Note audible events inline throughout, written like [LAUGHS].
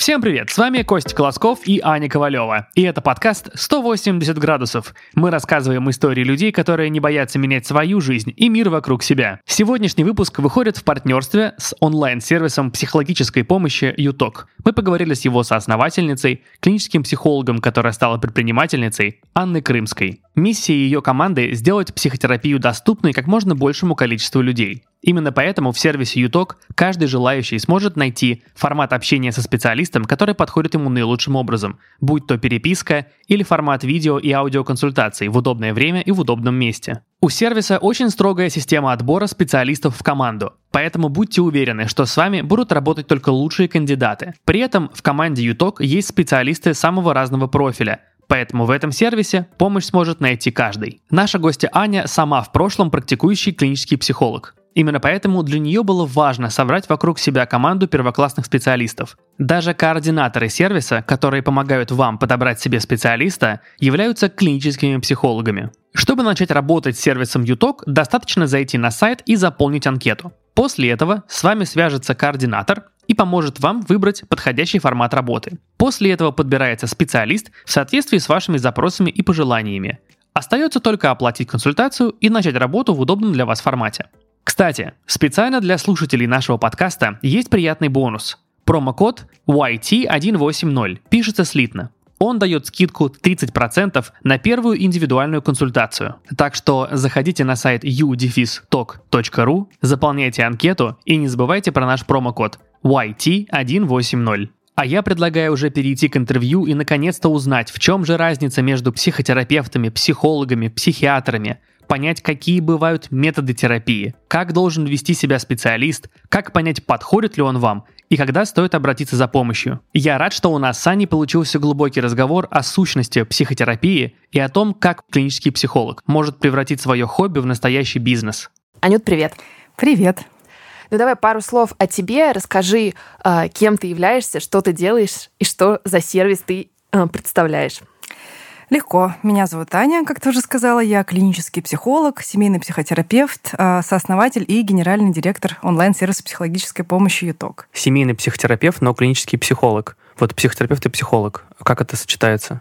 Всем привет, с вами Костя Колосков и Аня Ковалева. И это подкаст «180 градусов». Мы рассказываем истории людей, которые не боятся менять свою жизнь и мир вокруг себя. Сегодняшний выпуск выходит в партнерстве с онлайн-сервисом психологической помощи «Юток». Мы поговорили с его соосновательницей, клиническим психологом, которая стала предпринимательницей, Анной Крымской. Миссия ее команды – сделать психотерапию доступной как можно большему количеству людей. Именно поэтому в сервисе Юток каждый желающий сможет найти формат общения со специалистом, который подходит ему наилучшим образом, будь то переписка или формат видео и аудиоконсультаций в удобное время и в удобном месте. У сервиса очень строгая система отбора специалистов в команду, поэтому будьте уверены, что с вами будут работать только лучшие кандидаты. При этом в команде Юток есть специалисты самого разного профиля, Поэтому в этом сервисе помощь сможет найти каждый. Наша гостья Аня сама в прошлом практикующий клинический психолог. Именно поэтому для нее было важно собрать вокруг себя команду первоклассных специалистов. Даже координаторы сервиса, которые помогают вам подобрать себе специалиста, являются клиническими психологами. Чтобы начать работать с сервисом Utalk, достаточно зайти на сайт и заполнить анкету. После этого с вами свяжется координатор и поможет вам выбрать подходящий формат работы. После этого подбирается специалист в соответствии с вашими запросами и пожеланиями. Остается только оплатить консультацию и начать работу в удобном для вас формате. Кстати, специально для слушателей нашего подкаста есть приятный бонус. Промокод YT180 пишется слитно. Он дает скидку 30% на первую индивидуальную консультацию. Так что заходите на сайт udefistalk.ru, заполняйте анкету и не забывайте про наш промокод YT180. А я предлагаю уже перейти к интервью и наконец-то узнать, в чем же разница между психотерапевтами, психологами, психиатрами, понять, какие бывают методы терапии, как должен вести себя специалист, как понять, подходит ли он вам и когда стоит обратиться за помощью. Я рад, что у нас с Аней получился глубокий разговор о сущности психотерапии и о том, как клинический психолог может превратить свое хобби в настоящий бизнес. Анют, привет. Привет. Ну давай пару слов о тебе, расскажи, а, кем ты являешься, что ты делаешь и что за сервис ты а, представляешь. Легко. Меня зовут Аня, как ты уже сказала. Я клинический психолог, семейный психотерапевт, а, сооснователь и генеральный директор онлайн-сервиса психологической помощи ЮТОК. Семейный психотерапевт, но клинический психолог. Вот психотерапевт и психолог. Как это сочетается?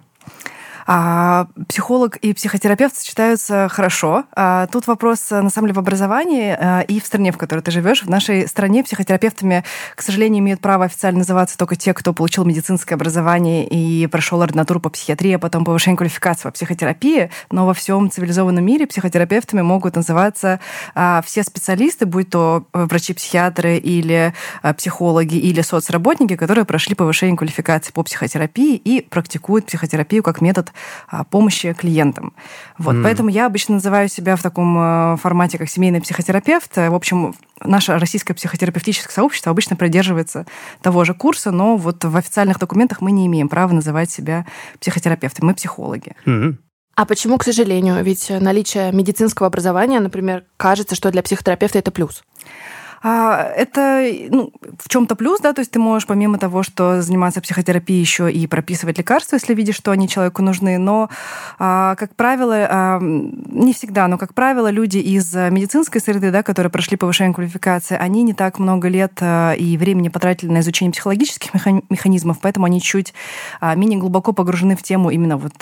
А психолог и психотерапевт сочетаются хорошо. А тут вопрос, на самом деле, в образовании а, и в стране, в которой ты живешь. В нашей стране психотерапевтами, к сожалению, имеют право официально называться только те, кто получил медицинское образование и прошел ординатуру по психиатрии, а потом повышение квалификации по психотерапии. Но во всем цивилизованном мире психотерапевтами могут называться а, все специалисты, будь то врачи-психиатры или а, психологи или соцработники, которые прошли повышение квалификации по психотерапии и практикуют психотерапию как метод помощи клиентам. Вот, mm. Поэтому я обычно называю себя в таком э, формате, как семейный психотерапевт. В общем, наше российское психотерапевтическое сообщество обычно придерживается того же курса, но вот в официальных документах мы не имеем права называть себя психотерапевтом. Мы психологи. Mm-hmm. А почему, к сожалению? Ведь наличие медицинского образования, например, кажется, что для психотерапевта это плюс. А, это ну, в чем-то плюс, да, то есть ты можешь помимо того, что заниматься психотерапией, еще и прописывать лекарства, если видишь, что они человеку нужны. Но, а, как правило, а, не всегда, но, как правило, люди из медицинской среды, да, которые прошли повышение квалификации, они не так много лет и времени потратили на изучение психологических механизмов, поэтому они чуть менее глубоко погружены в тему именно вот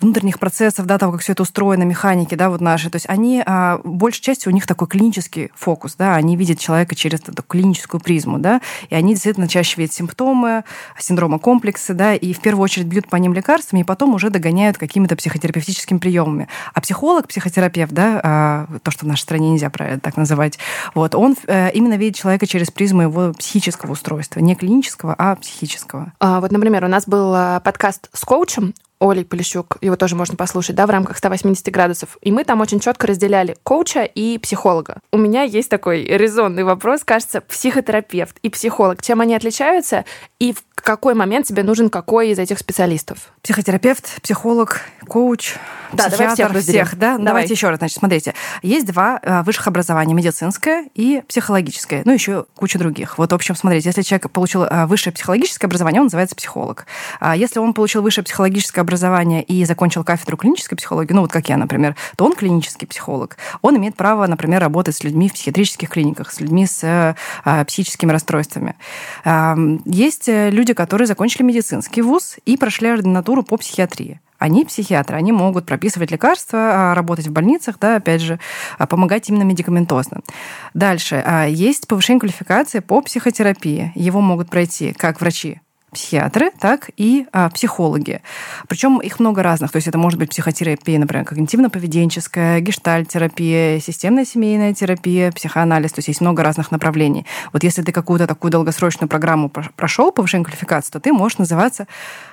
внутренних процессов, да, того, как все это устроено, механики, да, вот наши. То есть они, а, большей частью у них такой клинический фокус, да, они видят человека через эту клиническую призму, да, и они действительно чаще видят симптомы, синдрома комплекса, да, и в первую очередь бьют по ним лекарствами, и потом уже догоняют какими-то психотерапевтическими приемами. А психолог, психотерапевт, да, а, то, что в нашей стране нельзя правильно так называть, вот, он э, именно видит человека через призму его психического устройства, не клинического, а психического. А, вот, например, у нас был а, подкаст с коучем, Олей Полищук, его тоже можно послушать, да, в рамках 180 градусов. И мы там очень четко разделяли коуча и психолога. У меня есть такой резонный вопрос, кажется, психотерапевт и психолог, чем они отличаются и какой момент тебе нужен какой из этих специалистов? Психотерапевт, психолог, коуч, да, психиатр, давай всех, всех, да? Давай. Давайте еще раз, значит, смотрите. Есть два э, высших образования, медицинское и психологическое, ну, еще куча других. Вот, в общем, смотрите, если человек получил э, высшее психологическое образование, он называется психолог. А если он получил высшее психологическое образование и закончил кафедру клинической психологии, ну, вот как я, например, то он клинический психолог. Он имеет право, например, работать с людьми в психиатрических клиниках, с людьми с э, психическими расстройствами. Есть люди, которые закончили медицинский вуз и прошли ординатуру по психиатрии они психиатры, они могут прописывать лекарства, а, работать в больницах, да, опять же, а, помогать именно медикаментозно. Дальше. А, есть повышение квалификации по психотерапии. Его могут пройти как врачи психиатры, так и а, психологи. Причем их много разных. То есть это может быть психотерапия, например, когнитивно-поведенческая, гештальт-терапия, системная семейная терапия, психоанализ. То есть есть много разных направлений. Вот если ты какую-то такую долгосрочную программу прошел, повышение квалификации, то ты можешь называться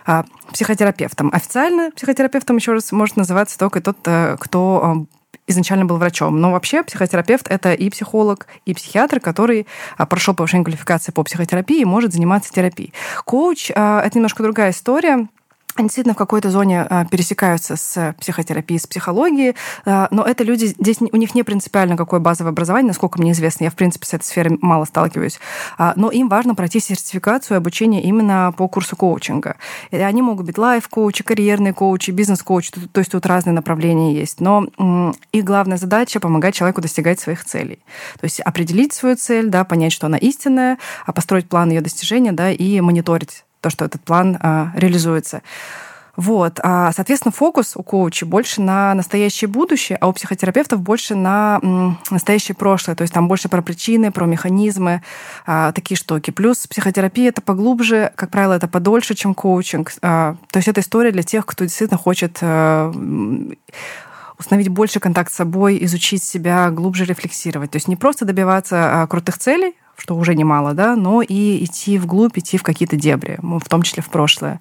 а, психотерапевтом. Официально психотерапевтом еще раз может называться только тот, э, кто а, изначально был врачом. Но вообще психотерапевт – это и психолог, и психиатр, который а, прошел повышение квалификации по психотерапии и может заниматься терапией. Коуч а, – это немножко другая история они действительно в какой-то зоне а, пересекаются с психотерапией, с психологией, а, но это люди, здесь у них не принципиально какое базовое образование, насколько мне известно, я, в принципе, с этой сферой мало сталкиваюсь, а, но им важно пройти сертификацию и обучение именно по курсу коучинга. И они могут быть лайф-коучи, карьерные коучи, бизнес-коучи, то есть тут разные направления есть, но их главная задача — помогать человеку достигать своих целей. То есть определить свою цель, да, понять, что она истинная, построить план ее достижения да, и мониторить то, что этот план а, реализуется. Вот. А, соответственно, фокус у коуча больше на настоящее будущее, а у психотерапевтов больше на настоящее прошлое. То есть там больше про причины, про механизмы, а, такие штуки. Плюс психотерапия это поглубже, как правило, это подольше, чем коучинг. А, то есть это история для тех, кто действительно хочет установить больше контакт с собой, изучить себя, глубже рефлексировать. То есть не просто добиваться крутых целей, что уже немало, да, но и идти вглубь, идти в какие-то дебри, в том числе в прошлое.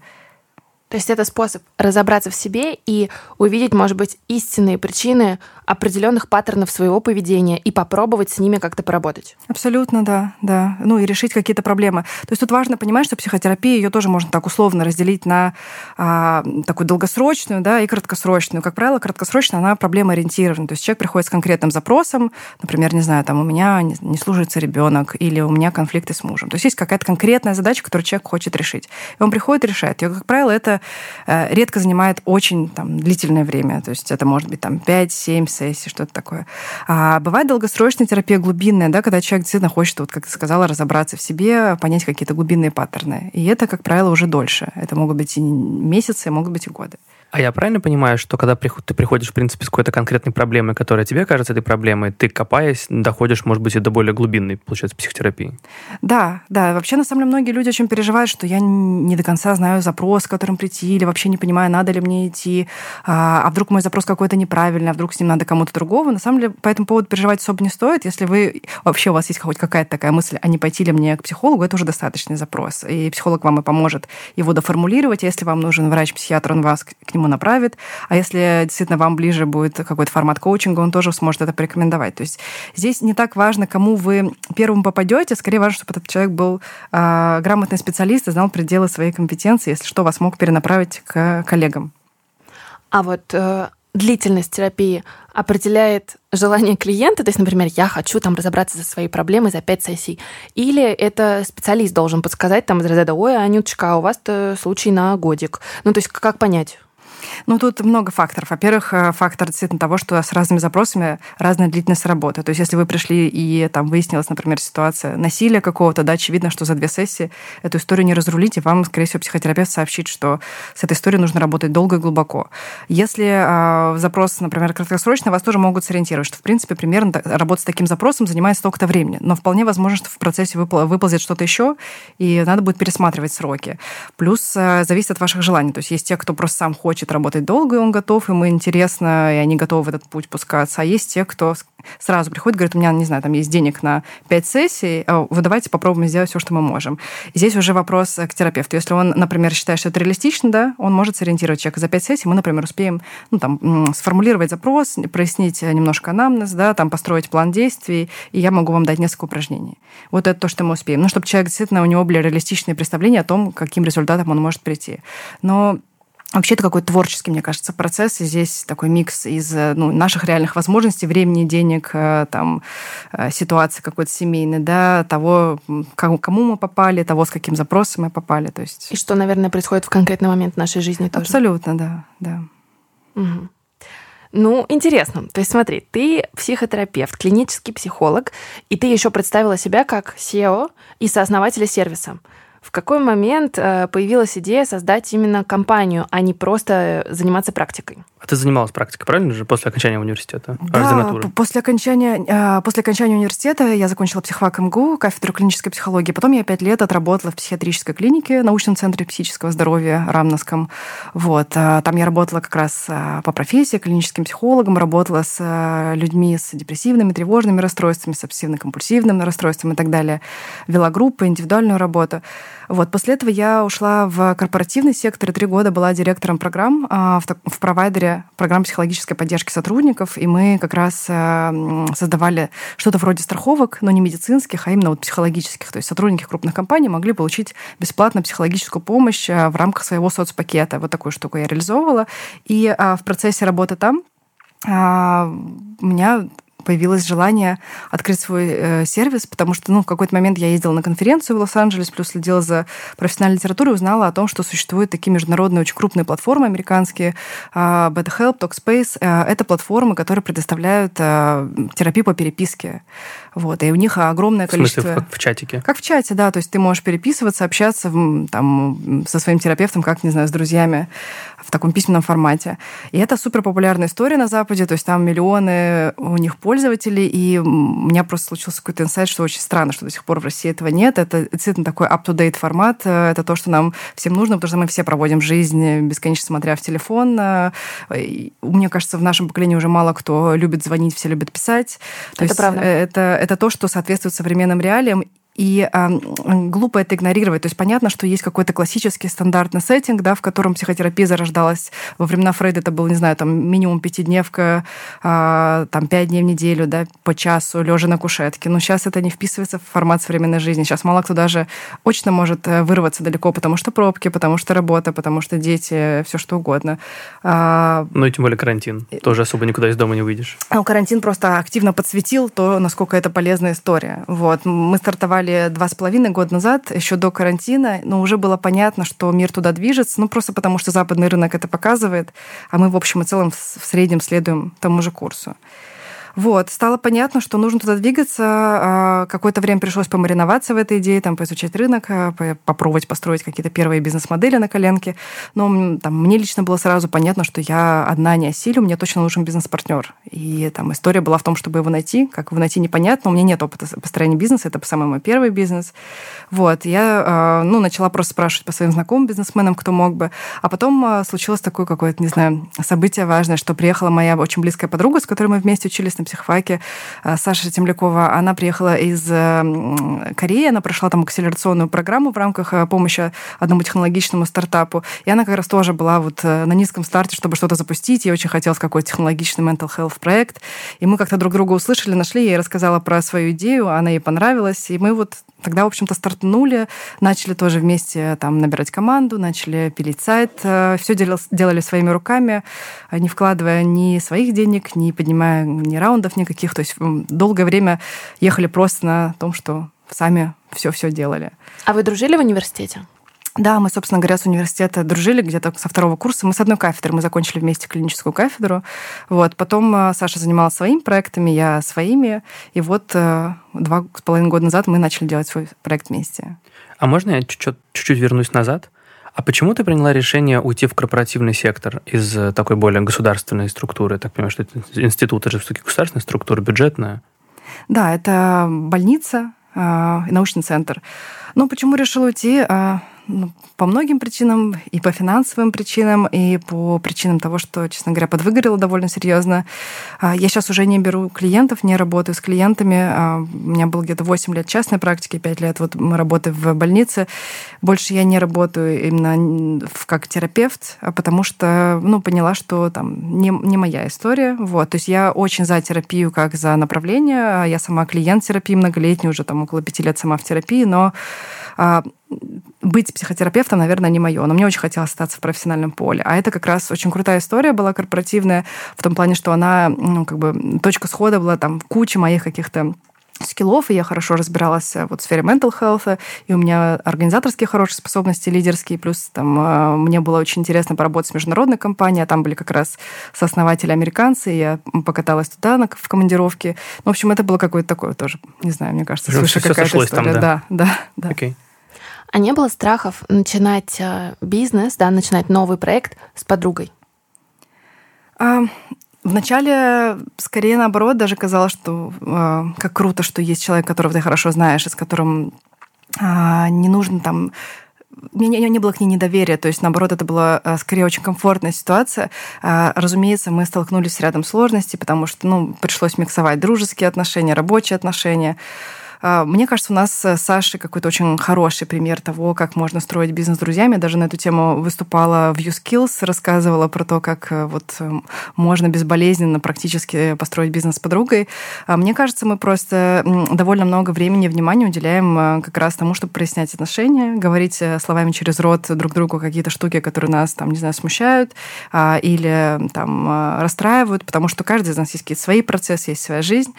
То есть это способ разобраться в себе и увидеть, может быть, истинные причины определенных паттернов своего поведения и попробовать с ними как-то поработать. Абсолютно, да, да. Ну и решить какие-то проблемы. То есть тут важно понимать, что психотерапия, ее тоже можно так условно разделить на а, такую долгосрочную, да, и краткосрочную. Как правило, краткосрочная, она проблема ориентирована. То есть человек приходит с конкретным запросом, например, не знаю, там у меня не, служится ребенок или у меня конфликты с мужем. То есть есть какая-то конкретная задача, которую человек хочет решить. И он приходит решает. И, как правило, это редко занимает очень там, длительное время. То есть это может быть там 5-7 сессий, что-то такое. А бывает долгосрочная терапия глубинная, да, когда человек действительно хочет, вот, как ты сказала, разобраться в себе, понять какие-то глубинные паттерны. И это, как правило, уже дольше. Это могут быть и месяцы, могут быть и годы. А я правильно понимаю, что когда ты приходишь, в принципе, с какой-то конкретной проблемой, которая тебе кажется этой проблемой, ты, копаясь, доходишь, может быть, и до более глубинной, получается, психотерапии? Да, да. Вообще, на самом деле, многие люди очень переживают, что я не до конца знаю запрос, к которым прийти, или вообще не понимаю, надо ли мне идти, а, а вдруг мой запрос какой-то неправильный, а вдруг с ним надо кому-то другого. На самом деле, по этому поводу переживать особо не стоит. Если вы вообще у вас есть хоть какая-то такая мысль, а не пойти ли мне к психологу, это уже достаточный запрос. И психолог вам и поможет его доформулировать. Если вам нужен врач-психиатр, он вас к нему направит. А если действительно вам ближе будет какой-то формат коучинга, он тоже сможет это порекомендовать. То есть здесь не так важно, кому вы первым попадете, скорее важно, чтобы этот человек был э, грамотный специалист и знал пределы своей компетенции, если что, вас мог перенаправить к коллегам. А вот э, длительность терапии определяет желание клиента, то есть, например, я хочу там разобраться со своей проблемой за пять сессий, или это специалист должен подсказать там из разряда, ой, Анюточка, а у вас-то случай на годик. Ну, то есть, как понять? Ну, тут много факторов. Во-первых, э, фактор действительно того, что с разными запросами разная длительность работы. То есть, если вы пришли и там выяснилась, например, ситуация насилия какого-то, да, очевидно, что за две сессии эту историю не разрулить, и вам, скорее всего, психотерапевт сообщит, что с этой историей нужно работать долго и глубоко. Если э, запрос, например, краткосрочный, вас тоже могут сориентировать, что, в принципе, примерно работа с таким запросом занимает столько-то времени. Но вполне возможно, что в процессе выпол- выползет что-то еще, и надо будет пересматривать сроки. Плюс э, зависит от ваших желаний. То есть есть те, кто просто сам хочет работать долго, и он готов, им интересно, и они готовы в этот путь пускаться. А есть те, кто сразу приходит, говорит, у меня, не знаю, там есть денег на 5 сессий, а вы давайте попробуем сделать все, что мы можем. И здесь уже вопрос к терапевту. Если он, например, считает, что это реалистично, да, он может сориентировать человека. За 5 сессий мы, например, успеем ну, там, сформулировать запрос, прояснить немножко анамнез, да, там, построить план действий, и я могу вам дать несколько упражнений. Вот это то, что мы успеем. Ну, чтобы человек действительно, у него были реалистичные представления о том, каким результатом он может прийти. Но Вообще это какой-то творческий, мне кажется, процесс. И здесь такой микс из ну, наших реальных возможностей, времени, денег, э, там, э, ситуации какой-то семейной, да, того, кому мы попали, того, с каким запросом мы попали. То есть... И что, наверное, происходит в конкретный момент нашей жизни тоже. Абсолютно, да. да. Угу. Ну, интересно. То есть смотри, ты психотерапевт, клинический психолог, и ты еще представила себя как SEO и сооснователя сервиса. В какой момент э, появилась идея создать именно компанию, а не просто заниматься практикой? А ты занималась практикой, правильно же, после окончания университета? Да, после окончания, а, после окончания университета я закончила психфак МГУ, кафедру клинической психологии. Потом я пять лет отработала в психиатрической клинике, научном центре психического здоровья Рамновском. Вот. А, там я работала как раз а, по профессии, клиническим психологом, работала с людьми с депрессивными, тревожными расстройствами, с обсессивно-компульсивным расстройством и так далее. Вела группы, индивидуальную работу. Вот. После этого я ушла в корпоративный сектор и три года была директором программ в, в провайдере программ психологической поддержки сотрудников, и мы как раз э, создавали что-то вроде страховок, но не медицинских, а именно вот психологических. То есть сотрудники крупных компаний могли получить бесплатно психологическую помощь э, в рамках своего соцпакета. Вот такую штуку я реализовывала. И а, в процессе работы там а, у меня появилось желание открыть свой э, сервис, потому что ну, в какой-то момент я ездила на конференцию в Лос-Анджелес, плюс следила за профессиональной литературой узнала о том, что существуют такие международные очень крупные платформы американские, э, BetterHelp, TalkSpace. Э, это платформы, которые предоставляют э, терапию по переписке. Вот, и у них огромное количество... В смысле, как в чатике? Как в чате, да. То есть ты можешь переписываться, общаться там, со своим терапевтом, как, не знаю, с друзьями в таком письменном формате. И это супер популярная история на Западе, то есть там миллионы у них пользователей, и у меня просто случился какой-то инсайт, что очень странно, что до сих пор в России этого нет. Это действительно такой up-to-date формат, это то, что нам всем нужно, потому что мы все проводим жизнь бесконечно смотря в телефон. Мне кажется, в нашем поколении уже мало кто любит звонить, все любят писать. То это есть правда. Это, это то, что соответствует современным реалиям. И э, глупо это игнорировать. То есть понятно, что есть какой-то классический стандартный сеттинг, да, в котором психотерапия зарождалась. Во времена Фрейда это был, не знаю, там минимум пятидневка, э, там пять дней в неделю, да, по часу, лежа на кушетке. Но сейчас это не вписывается в формат современной жизни. Сейчас мало кто даже очно может э, вырваться далеко, потому что пробки, потому что работа, потому что дети, все что угодно. А, ну и тем более карантин. Тоже особо никуда из дома не выйдешь. Ну, карантин просто активно подсветил то, насколько это полезная история. Вот. Мы стартовали стартовали два с половиной года назад, еще до карантина, но уже было понятно, что мир туда движется, ну просто потому что западный рынок это показывает, а мы в общем и целом в среднем следуем тому же курсу. Вот, стало понятно, что нужно туда двигаться. А, какое-то время пришлось помариноваться в этой идее, там, поизучать рынок, а, попробовать построить какие-то первые бизнес-модели на коленке. Но там, мне лично было сразу понятно, что я одна не осилю, мне точно нужен бизнес-партнер. И там история была в том, чтобы его найти. Как его найти, непонятно. У меня нет опыта построения бизнеса, это самый мой первый бизнес. Вот, я а, ну, начала просто спрашивать по своим знакомым бизнесменам, кто мог бы. А потом случилось такое какое-то, не знаю, событие важное, что приехала моя очень близкая подруга, с которой мы вместе учились на на психфаке э, Саша Темлякова. Она приехала из э, Кореи, она прошла там акселерационную программу в рамках э, помощи одному технологичному стартапу. И она как раз тоже была вот на низком старте, чтобы что-то запустить. Ей очень хотелось какой-то технологичный mental health проект. И мы как-то друг друга услышали, нашли. Я ей рассказала про свою идею, она ей понравилась. И мы вот тогда, в общем-то, стартанули, начали тоже вместе там набирать команду, начали пилить сайт, все делали своими руками, не вкладывая ни своих денег, не поднимая ни раунд фондов никаких. То есть долгое время ехали просто на том, что сами все-все делали. А вы дружили в университете? Да, мы, собственно говоря, с университета дружили где-то со второго курса. Мы с одной кафедры, мы закончили вместе клиническую кафедру. Вот. Потом э, Саша занималась своими проектами, я своими. И вот э, два с половиной года назад мы начали делать свой проект вместе. А можно я чуть-чуть вернусь назад? А почему ты приняла решение уйти в корпоративный сектор из э, такой более государственной структуры? так понимаю, что это институт, это же все-таки государственная структура, бюджетная. Да, это больница, научный центр. Ну, почему решила уйти? По многим причинам, и по финансовым причинам, и по причинам того, что, честно говоря, подвыгорела довольно серьезно. А, я сейчас уже не беру клиентов, не работаю с клиентами. А, у меня было где-то 8 лет частной практики, 5 лет вот мы работаем в больнице. Больше я не работаю именно как терапевт, потому что ну, поняла, что там не, не моя история. Вот. То есть я очень за терапию как за направление. Я сама клиент терапии многолетний, уже там около пяти лет сама в терапии, но быть психотерапевтом, наверное, не мое, но мне очень хотелось остаться в профессиональном поле. А это как раз очень крутая история была корпоративная, в том плане, что она, ну, как бы, точка схода была там куча моих каких-то скиллов, и я хорошо разбиралась э, вот в сфере mental health, и у меня организаторские хорошие способности, лидерские, плюс там э, мне было очень интересно поработать с международной компанией, а там были как раз сооснователи американцы, и я покаталась туда на, в командировке. Ну, в общем, это было какое-то такое тоже, не знаю, мне кажется, свыше какая-то история. Там, да, да, да. Okay. А не было страхов начинать э, бизнес, да, начинать новый проект с подругой? А, Вначале, скорее наоборот, даже казалось, что э, как круто, что есть человек, которого ты хорошо знаешь, и с которым э, не нужно там мне не, не было к ней недоверия, то есть, наоборот, это была э, скорее очень комфортная ситуация. Разумеется, мы столкнулись с рядом сложностей, потому что ну, пришлось миксовать дружеские отношения, рабочие отношения. А, мне кажется, у нас с Сашей какой-то очень хороший пример того, как можно строить бизнес с друзьями. даже на эту тему выступала в YouSkills, рассказывала про то, как э, вот э, можно безболезненно практически построить бизнес с подругой. А, мне кажется, мы просто довольно много времени и внимания уделяем э, как раз тому, чтобы прояснять отношения, говорить словами через рот друг другу какие-то штуки, которые нас, там, не знаю, смущают а, или там расстраивают, потому что каждый из нас есть какие-то свои процессы, есть своя жизнь,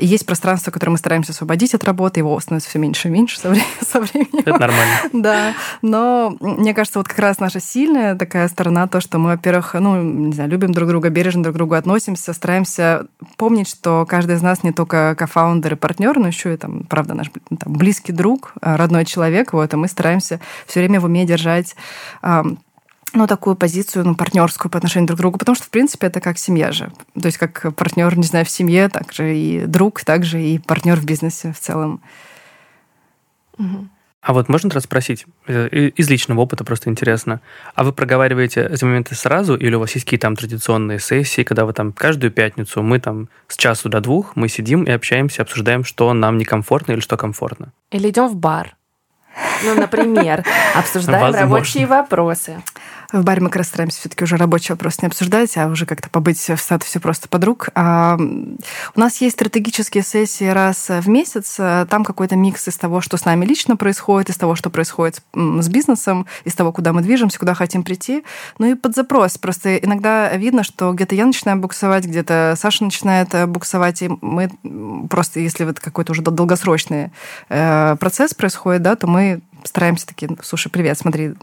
и есть пространство, которое мы стараемся освободить от работы, его становится все меньше и меньше со, временем. [LAUGHS] Со временем. Это нормально. [LAUGHS] Да, но мне кажется, вот как раз наша сильная такая сторона, то, что мы, во-первых, ну, не знаю, любим друг друга, бережно друг к другу относимся, стараемся помнить, что каждый из нас не только кофаундер и партнер, но еще и, там, правда, наш там, близкий друг, родной человек, вот, и мы стараемся все время в уме держать ну, такую позицию, ну, партнерскую по отношению друг к другу, потому что, в принципе, это как семья же. То есть как партнер, не знаю, в семье, так же и друг, так же и партнер в бизнесе в целом. А вот можно раз спросить, э, из личного опыта просто интересно, а вы проговариваете эти моменты сразу, или у вас есть какие-то там традиционные сессии, когда вы там каждую пятницу, мы там с часу до двух, мы сидим и общаемся, обсуждаем, что нам некомфортно или что комфортно? Или идем в бар, ну, например, [LAUGHS] обсуждаем рабочие вопросы. В баре мы как раз стараемся все-таки уже рабочий вопрос не обсуждать, а уже как-то побыть в статусе просто подруг. А у нас есть стратегические сессии раз в месяц. Там какой-то микс из того, что с нами лично происходит, из того, что происходит с бизнесом, из того, куда мы движемся, куда хотим прийти. Ну и под запрос. Просто иногда видно, что где-то я начинаю буксовать, где-то Саша начинает э, буксовать, и мы просто, если вот какой-то уже долгосрочный э, процесс происходит, да, то мы стараемся такие, слушай, привет, смотри,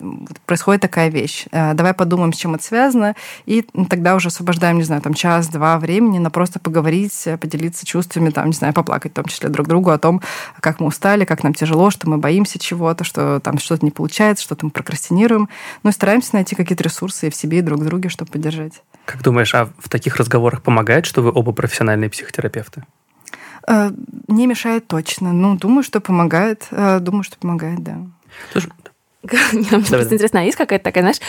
происходит такая вещь, э, давай подумаем, с чем это связано, и тогда уже освобождаем, не знаю, там час-два времени на просто поговорить, поделиться чувствами, там, не знаю, поплакать в том числе друг другу о том, как мы устали, как нам тяжело, что мы боимся чего-то, что там что-то не получается, что-то мы прокрастинируем. Ну и стараемся найти какие-то ресурсы в себе, и друг друге, чтобы поддержать. Как думаешь, а в таких разговорах помогает, что вы оба профессиональные психотерапевты? Э, не мешает точно. Ну, думаю, что помогает. Э, думаю, что помогает, да. Слушай, [LAUGHS] мне просто интересно, а есть какая-то такая, знаешь,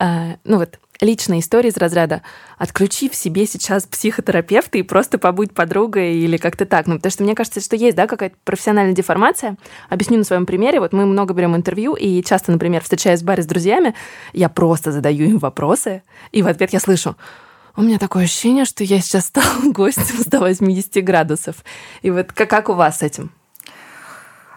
э, ну вот личная история из разряда «отключи в себе сейчас психотерапевта и просто побудь подругой» или как-то так. Ну, потому что мне кажется, что есть, да, какая-то профессиональная деформация. Объясню на своем примере. Вот мы много берем интервью, и часто, например, встречаясь в баре с друзьями, я просто задаю им вопросы, и в ответ я слышу у меня такое ощущение, что я сейчас стала [LAUGHS] гостем 180 градусов. И вот как, как у вас с этим?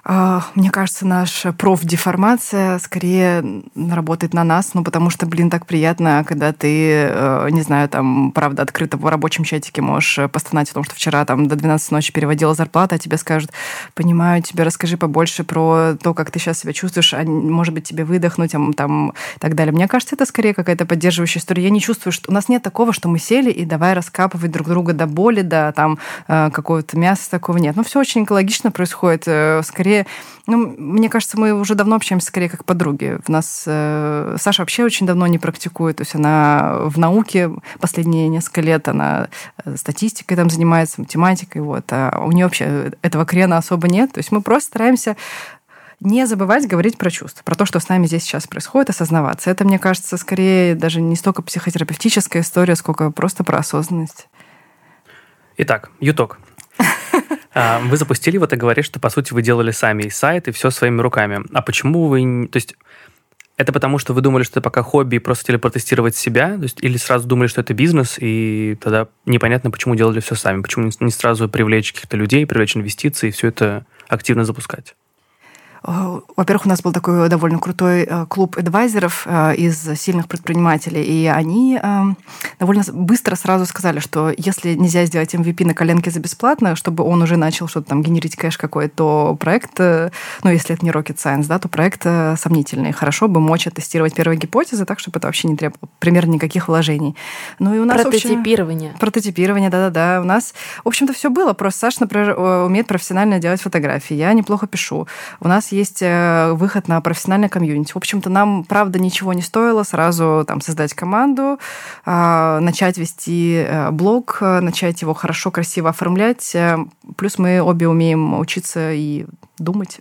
А, мне кажется, наша профдеформация скорее работает на нас, ну, потому что, блин, так приятно, когда ты, э, не знаю, там, правда, открыто в рабочем чатике можешь постонать о том, что вчера там до 12 ночи переводила зарплату, а тебе скажут, понимаю, тебе расскажи побольше про то, как ты сейчас себя чувствуешь, а может быть, тебе выдохнуть, там, там, и так далее. Мне кажется, это скорее какая-то поддерживающая история. Я не чувствую, что у нас нет такого, что мы сели и давай раскапывать друг друга до боли, до там э, какого-то мяса такого нет. Ну, все очень экологично происходит. Э, ну, мне кажется, мы уже давно общаемся скорее как подруги. В нас э, Саша вообще очень давно не практикует, то есть она в науке последние несколько лет, она э, статистикой там занимается, математикой, вот, а у нее вообще этого крена особо нет, то есть мы просто стараемся не забывать говорить про чувства, про то, что с нами здесь сейчас происходит, осознаваться. Это, мне кажется, скорее даже не столько психотерапевтическая история, сколько просто про осознанность. Итак, юток. А, вы запустили, вот и говорите, что, по сути, вы делали сами и сайт, и все своими руками. А почему вы... То есть это потому, что вы думали, что это пока хобби и просто хотели протестировать себя? То есть, или сразу думали, что это бизнес, и тогда непонятно, почему делали все сами? Почему не сразу привлечь каких-то людей, привлечь инвестиции и все это активно запускать? Э, во-первых, у нас был такой довольно крутой э, клуб адвайзеров э, из сильных предпринимателей, и они довольно быстро сразу сказали, что если нельзя сделать MVP на коленке за бесплатно, чтобы он уже начал что-то там генерить кэш какой, то проект, ну, если это не rocket science, да, то проект сомнительный. Хорошо бы мочь тестировать первые гипотезы так, чтобы это вообще не требовало примерно никаких вложений. Ну и у нас Прототипирование. Общем, прототипирование, да-да-да. У нас, в общем-то, все было. Просто Саша, например, умеет профессионально делать фотографии. Я неплохо пишу. У нас есть э, выход на профессиональное комьюнити. В общем-то, нам, правда, ничего не стоило сразу там создать команду, а, начать вести э, блог, начать его хорошо, красиво оформлять. Э, плюс мы обе умеем учиться и думать.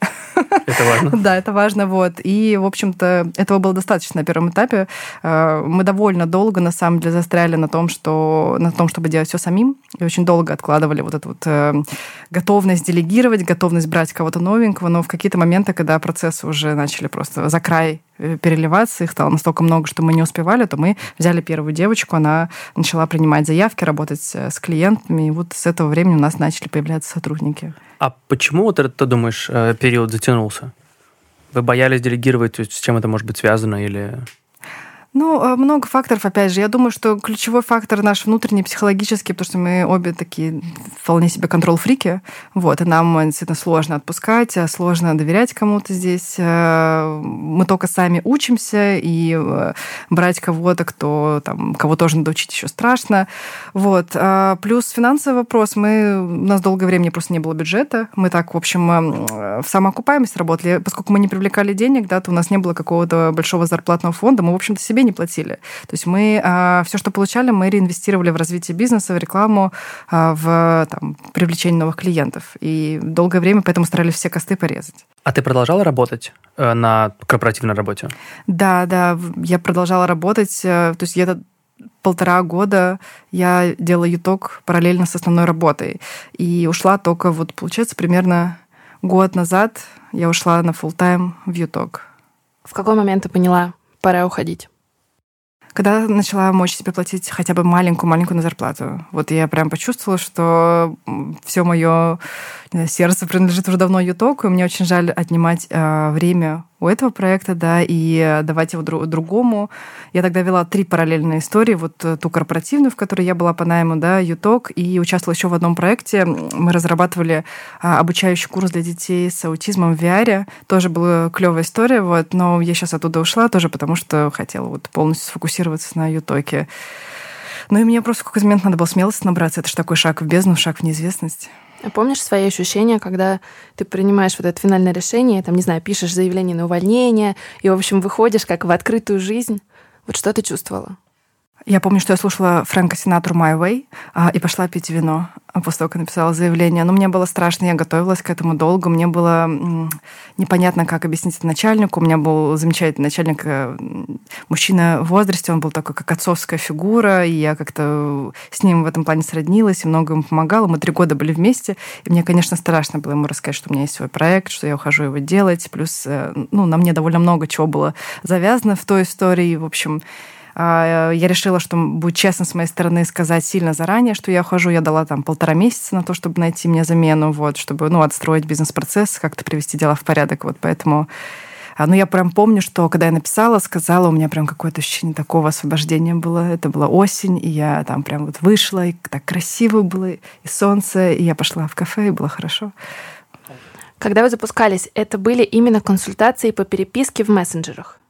Это важно. [LAUGHS] да, это важно. Вот. И, в общем-то, этого было достаточно на первом этапе. Мы довольно долго, на самом деле, застряли на том, что, на том чтобы делать все самим. И очень долго откладывали вот эту вот готовность делегировать, готовность брать кого-то новенького. Но в какие-то моменты когда процессы уже начали просто за край э, переливаться, их стало настолько много, что мы не успевали, то мы взяли первую девочку, она начала принимать заявки, работать э, с клиентами, и вот с этого времени у нас начали появляться сотрудники. А почему вот этот, ты думаешь, э, период затянулся? Вы боялись делегировать, с чем это может быть связано или... Ну, э, много факторов, опять же. Я думаю, что ключевой фактор наш внутренний, психологический, потому что мы обе такие вполне себе контрол-фрики. Вот, и нам действительно сложно отпускать, а сложно доверять кому-то здесь. Э, мы только сами учимся, и э, брать кого-то, кто там, кого тоже надо учить, еще страшно. Вот. Плюс финансовый вопрос. Мы, у нас долгое время просто не было бюджета. Мы так, в общем, в самоокупаемость работали. Поскольку мы не привлекали денег, да, то у нас не было какого-то большого зарплатного фонда. Мы, в общем-то, себе не платили. То есть мы а, все, что получали, мы реинвестировали в развитие бизнеса, в рекламу, а, в там, привлечение новых клиентов. И долгое время поэтому старались все косты порезать. А ты продолжала работать э, на корпоративной работе? Да, да, я продолжала работать. Э, то есть я полтора года я делала юток параллельно с основной работой. И ушла только, вот, получается, примерно год назад я ушла на full тайм в юток. В какой момент ты поняла, пора уходить? Когда начала мочь себе платить хотя бы маленькую-маленькую на зарплату. Вот я прям почувствовала, что все мое сердце принадлежит уже давно Ютоку, и мне очень жаль отнимать э, время у этого проекта, да, и давать его друг, другому. Я тогда вела три параллельные истории, вот э, ту корпоративную, в которой я была по найму, да, Юток, и участвовала еще в одном проекте. Мы разрабатывали а, обучающий курс для детей с аутизмом в VR. Тоже была клевая история, вот, но я сейчас оттуда ушла тоже, потому что хотела вот полностью сфокусироваться на Ютоке. Ну и мне просто в какой-то момент надо было смелости набраться. Это же такой шаг в бездну, шаг в неизвестность. А помнишь свои ощущения, когда ты принимаешь вот это финальное решение, там, не знаю, пишешь заявление на увольнение, и, в общем, выходишь как в открытую жизнь? Вот что ты чувствовала? Я помню, что я слушала Фрэнка Синатру «My Way» а, и пошла пить вино после того, как написала заявление. Но мне было страшно, я готовилась к этому долго. Мне было непонятно, как объяснить это начальнику. У меня был замечательный начальник, э, мужчина в возрасте, он был такой, как отцовская фигура, и я как-то с ним в этом плане сроднилась и много ему помогала. Мы три года были вместе, и мне, конечно, страшно было ему рассказать, что у меня есть свой проект, что я ухожу его делать. Плюс, э, ну, на мне довольно много чего было завязано в той истории. В общем, а, я решила, что будет честно с моей стороны сказать сильно заранее, что я ухожу. Я дала там полтора месяца на то, чтобы найти мне замену, вот, чтобы ну, отстроить бизнес-процесс, как-то привести дела в порядок. Вот поэтому а, ну, я прям помню, что когда я написала, сказала, у меня прям какое-то ощущение такого освобождения было. Это была осень, и я там прям вот вышла, и так красиво было, и солнце, и я пошла в кафе, и было хорошо. Когда вы запускались, это были именно консультации по переписке в мессенджерах?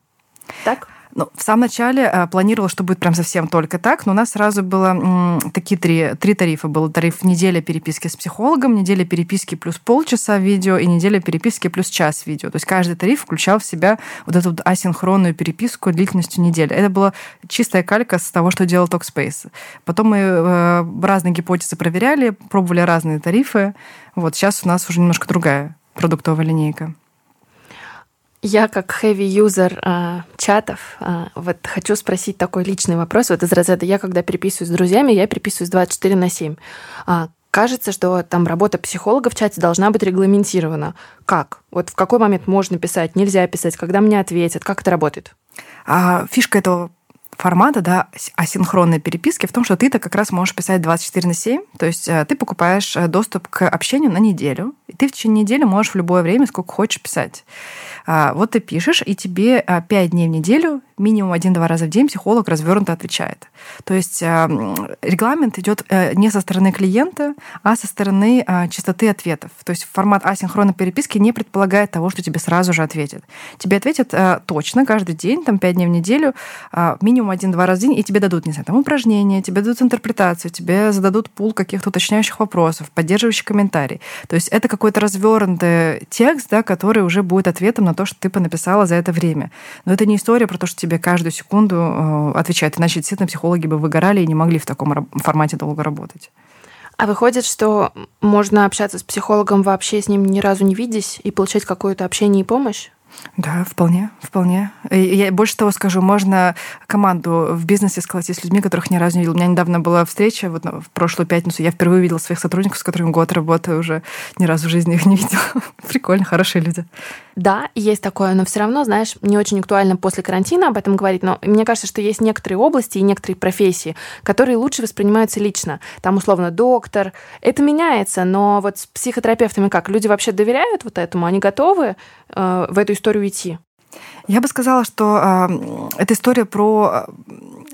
Так? Ну, в самом начале э, планировала, что будет прям совсем только так, но у нас сразу было такие три, три тарифа. Был тариф неделя переписки с психологом, неделя переписки плюс полчаса видео и неделя переписки плюс час видео. То есть каждый тариф включал в себя вот эту вот асинхронную переписку длительностью недели. Это была чистая калька с того, что делал Talkspace. Потом мы э, разные гипотезы проверяли, пробовали разные тарифы. Вот сейчас у нас уже немножко другая продуктовая линейка. Я как хэви-юзер э, чатов э, вот хочу спросить такой личный вопрос. Вот из разряда я, когда переписываюсь с друзьями, я переписываюсь 24 на 7. А, кажется, что там работа психолога в чате должна быть регламентирована. Как? Вот в какой момент можно писать, нельзя писать, когда мне ответят, как это работает? А фишка этого формата, да, асинхронной переписки в том, что ты-то как раз можешь писать 24 на 7, то есть э, ты покупаешь э, доступ к общению на неделю, и ты в течение недели можешь в любое время, сколько хочешь писать. А, вот ты пишешь, и тебе 5 а, дней в неделю, минимум один-два раза в день психолог развернуто отвечает. То есть а, регламент идет э, не со стороны клиента, а со стороны частоты ответов. То есть формат асинхронной переписки не предполагает того, что тебе сразу же ответят. Тебе ответят точно каждый день, там 5 дней в неделю, минимум один-два раза в день, и тебе дадут, не знаю, там упражнения, тебе дадут интерпретацию, тебе зададут пул каких-то уточняющих вопросов, поддерживающий комментарий. То есть это какой-то развернутый текст, да, который уже будет ответом на то, что ты понаписала за это время. Но это не история про то, что тебе каждую секунду э, отвечают. Иначе действительно психологи бы выгорали и не могли в таком формате долго работать. А выходит, что можно общаться с психологом вообще с ним ни разу не видясь и получать какое-то общение и помощь? Да, вполне, вполне. Я больше того скажу, можно команду в бизнесе сколотить с людьми, которых ни разу не видел. У меня недавно была встреча, вот в прошлую пятницу, я впервые видела своих сотрудников, с которыми год работаю, уже ни разу в жизни их не видела. [LAUGHS] Прикольно, хорошие люди. Да, есть такое, но все равно, знаешь, не очень актуально после карантина об этом говорить, но мне кажется, что есть некоторые области и некоторые профессии, которые лучше воспринимаются лично. Там, условно, доктор. Это меняется, но вот с психотерапевтами как? Люди вообще доверяют вот этому? Они готовы в эту историю идти? Я бы сказала, что э, эта история про,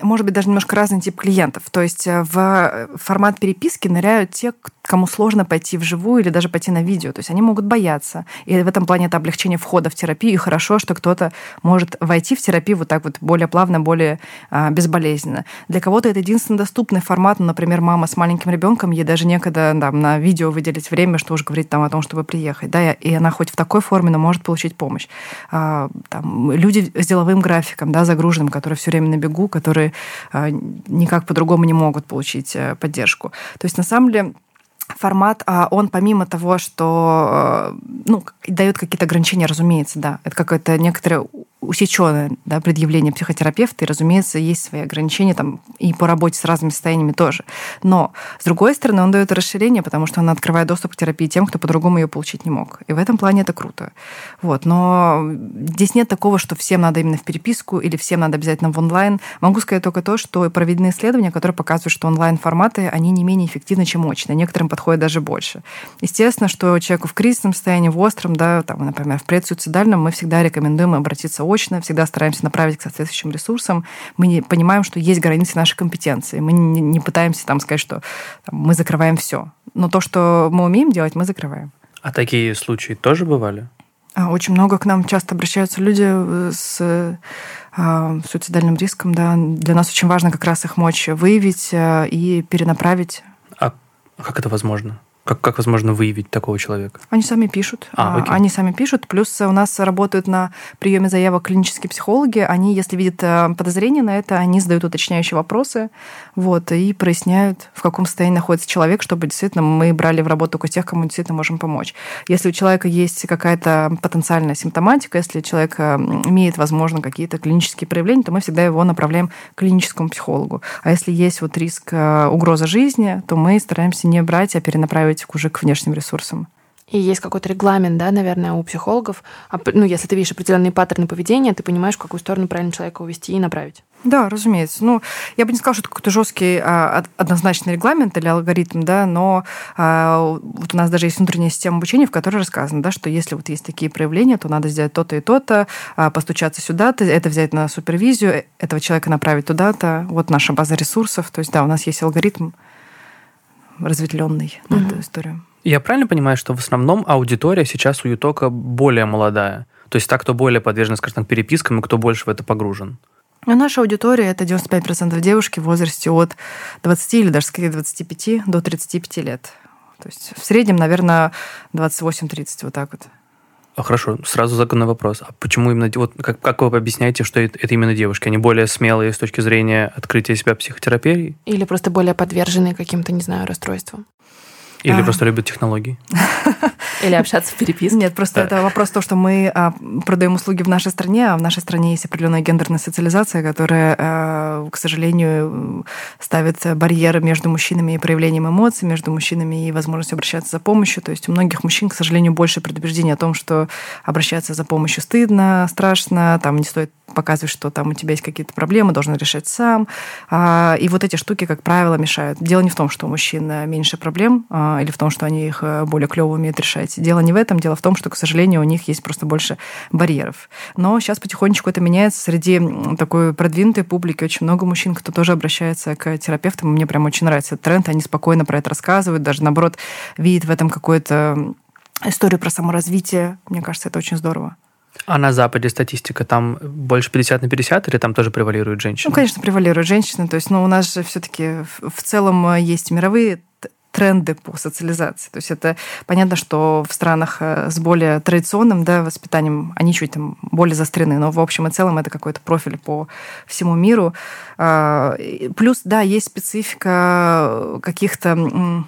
может быть, даже немножко разный тип клиентов. То есть э, в формат переписки ныряют те, кому сложно пойти вживую или даже пойти на видео. То есть они могут бояться. И в этом плане это облегчение входа в терапию. И хорошо, что кто-то может войти в терапию вот так вот более плавно, более а, безболезненно. Для кого-то это единственный доступный формат. Ну, например, мама с маленьким ребенком, ей даже некогда там, на видео выделить время, что уж говорить там о том, чтобы приехать. Да, и она хоть в такой форме, но может получить помощь. Там, люди с деловым графиком, да, загруженным, которые все время на бегу, которые а, никак по-другому не могут получить э, поддержку. То есть, на самом деле, формат, а он помимо того, что э, ну, дает какие-то ограничения, разумеется, да, это какое-то некоторое усеченное да, предъявление психотерапевта, и, разумеется, есть свои ограничения там и по работе с разными состояниями тоже. Но, с другой стороны, он дает расширение, потому что он открывает доступ к терапии тем, кто по-другому ее получить не мог. И в этом плане это круто. Вот. Но здесь нет такого, что всем надо именно в переписку или всем надо обязательно в онлайн. Могу сказать только то, что проведены исследования, которые показывают, что онлайн-форматы, они не менее эффективны, чем очные. Некоторым подходит даже больше. Естественно, что человеку в кризисном состоянии, в остром, да, там, например, в предсуицидальном, мы всегда рекомендуем обратиться очно, всегда стараемся направить к соответствующим ресурсам. Мы не понимаем, что есть границы нашей компетенции. Мы не, не пытаемся там сказать, что там, мы закрываем все. Но то, что мы умеем делать, мы закрываем. А такие случаи тоже бывали? А, очень много к нам часто обращаются люди э, с а, суицидальным риском. Да. Для нас очень важно как раз их мочь выявить э, и перенаправить. А как это возможно? Как, как возможно выявить такого человека? Они сами пишут. А, окей. Они сами пишут. Плюс у нас работают на приеме заявок клинические психологи. Они, если видят э, подозрение на это, они задают уточняющие вопросы вот, и проясняют, в каком состоянии находится человек, чтобы действительно мы брали в работу только тех, кому действительно можем помочь. Если у человека есть какая-то потенциальная симптоматика, если человек э, имеет, возможно, какие-то клинические проявления, то мы всегда его направляем к клиническому психологу. А если есть вот риск э, угрозы жизни, то мы стараемся не брать, а перенаправить аналитику уже к внешним ресурсам. И есть какой-то регламент, да, наверное, у психологов. Ну, если ты видишь определенные паттерны поведения, ты понимаешь, в какую сторону правильно человека увести и направить. Да, разумеется. Ну, я бы не сказала, что это какой-то жесткий а, однозначный регламент или алгоритм, да, но а, вот у нас даже есть внутренняя система обучения, в которой рассказано, да, что если вот есть такие проявления, то надо сделать то-то и то-то, а, постучаться сюда-то, это взять на супервизию, этого человека направить туда-то. Вот наша база ресурсов. То есть, да, у нас есть алгоритм, разветвленный на эту историю. Я правильно понимаю, что в основном аудитория сейчас у Ютока более молодая? То есть та, кто более подвержен, скажем так, перепискам, и кто больше в это погружен? Ну, наша аудитория – это 95% девушки в возрасте от 20 или даже скорее 25 до 35 лет. То есть в среднем, наверное, 28-30, вот так вот. А хорошо, сразу законный вопрос. А почему именно, вот как, как вы объясняете, что это, это именно девушки? Они более смелые с точки зрения открытия себя психотерапией? Или просто более подвержены каким-то, не знаю, расстройствам? Или а... просто любят технологии? [LAUGHS] Или общаться в переписке? Нет, просто это вопрос то, что мы а, продаем услуги в нашей стране, а в нашей стране есть определенная гендерная социализация, которая, а, к сожалению, ставит барьеры между мужчинами и проявлением эмоций, между мужчинами и возможностью обращаться за помощью. То есть у многих мужчин, к сожалению, больше предубеждений о том, что обращаться за помощью стыдно, страшно, там не стоит показывать, что там у тебя есть какие-то проблемы, должен решать сам. А, и вот эти штуки, как правило, мешают. Дело не в том, что у мужчин меньше проблем или в том, что они их э, более клево умеют решать. Дело не в этом, дело в том, что, к сожалению, у них есть просто больше барьеров. Но сейчас потихонечку это меняется. Среди такой продвинутой публики очень много мужчин, кто тоже обращается к терапевтам. Мне прям очень нравится этот тренд. Они спокойно про это рассказывают, даже наоборот видят в этом какую-то историю про саморазвитие. Мне кажется, это очень здорово. А на Западе статистика там больше 50 на 50 или там тоже превалируют женщины? Ну, конечно, превалируют женщины. То есть, ну, у нас же все-таки в целом э, есть мировые тренды по социализации. То есть это понятно, что в странах э, с более традиционным да, воспитанием они чуть там более заострены, но в общем и целом это какой-то профиль по всему миру. А, плюс, да, есть специфика каких-то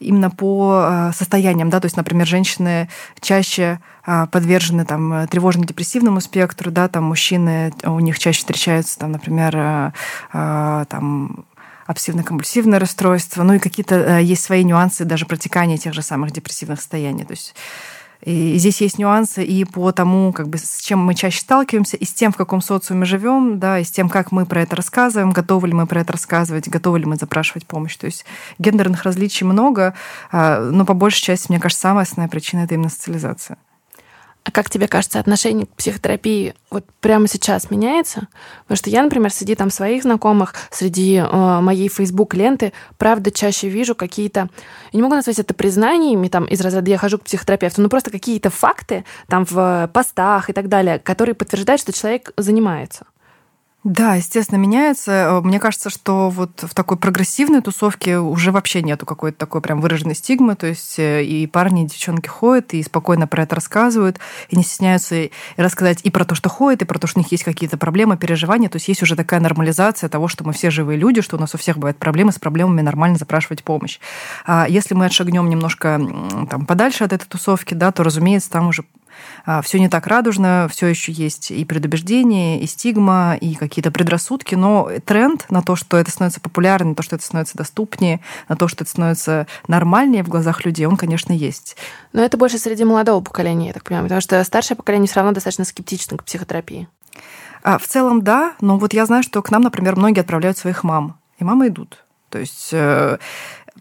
именно по а, состояниям, да, то есть, например, женщины чаще а, подвержены там тревожно-депрессивному спектру, да, там мужчины, у них чаще встречаются, там, например, там обсессивно-компульсивное расстройство, ну и какие-то есть свои нюансы даже протекания тех же самых депрессивных состояний, то есть и здесь есть нюансы и по тому, как бы, с чем мы чаще сталкиваемся, и с тем, в каком социуме живем, да, и с тем, как мы про это рассказываем, готовы ли мы про это рассказывать, готовы ли мы запрашивать помощь. То есть гендерных различий много, а, но по большей части, мне кажется, самая основная причина это именно социализация. А как тебе кажется, отношение к психотерапии вот прямо сейчас меняется? Потому что я, например, среди там своих знакомых, среди э, моей Facebook-ленты, правда, чаще вижу какие-то, я не могу назвать это признаниями, там, из разряда «я хожу к психотерапевту», но просто какие-то факты там в постах и так далее, которые подтверждают, что человек занимается. Да, естественно, меняется. Э, мне кажется, что вот в такой прогрессивной тусовке уже вообще нету какой-то такой прям выраженной стигмы. То есть э, и парни, и девчонки ходят, и спокойно про это рассказывают, и не стесняются и рассказать и про то, что ходят, и про то, что у них есть какие-то проблемы, переживания. То есть есть уже такая нормализация того, что мы все живые люди, что у нас у всех бывают проблемы, с проблемами нормально запрашивать помощь. А если мы отшагнем немножко там, подальше от этой тусовки, да, то, разумеется, там уже все не так радужно, все еще есть и предубеждения, и стигма, и какие-то предрассудки, но тренд на то, что это становится популярным, на то, что это становится доступнее, на то, что это становится нормальнее в глазах людей, он, конечно, есть. Но это больше среди молодого поколения, я так понимаю, потому что старшее поколение все равно достаточно скептично к психотерапии. А, в целом, да, но вот я знаю, что к нам, например, многие отправляют своих мам, и мамы идут. То есть э,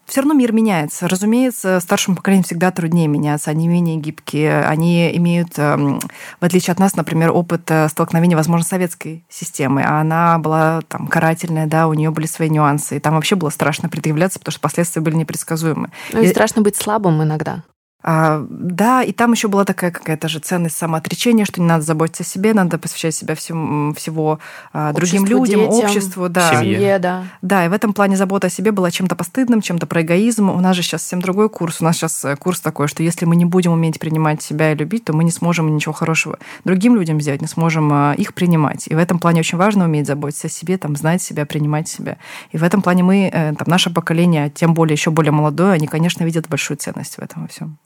все равно мир меняется. Разумеется, старшим поколениям всегда труднее меняться, они менее гибкие, они имеют, эм, в отличие от нас, например, опыт э, столкновения, возможно, советской системы, а она была там карательная, да, у нее были свои нюансы, и там вообще было страшно предъявляться, потому что последствия были непредсказуемы. Ну и, и страшно быть слабым иногда. А, да, и там еще была такая какая-то же ценность самоотречения, что не надо заботиться о себе, надо посвящать себя всем, всего а, другим обществу, людям, детям, обществу, да. Семье, да. Да, и в этом плане забота о себе была чем-то постыдным, чем-то про эгоизм. У нас же сейчас совсем другой курс. У нас сейчас э, курс такой, что если мы не будем уметь принимать себя и любить, то мы не сможем ничего хорошего другим людям сделать, не сможем а, их принимать. И в этом плане очень важно уметь заботиться о себе, там, знать себя, принимать себя. И в этом плане мы, э, там, наше поколение, тем более еще более молодое, они, конечно, видят большую ценность в этом во всем.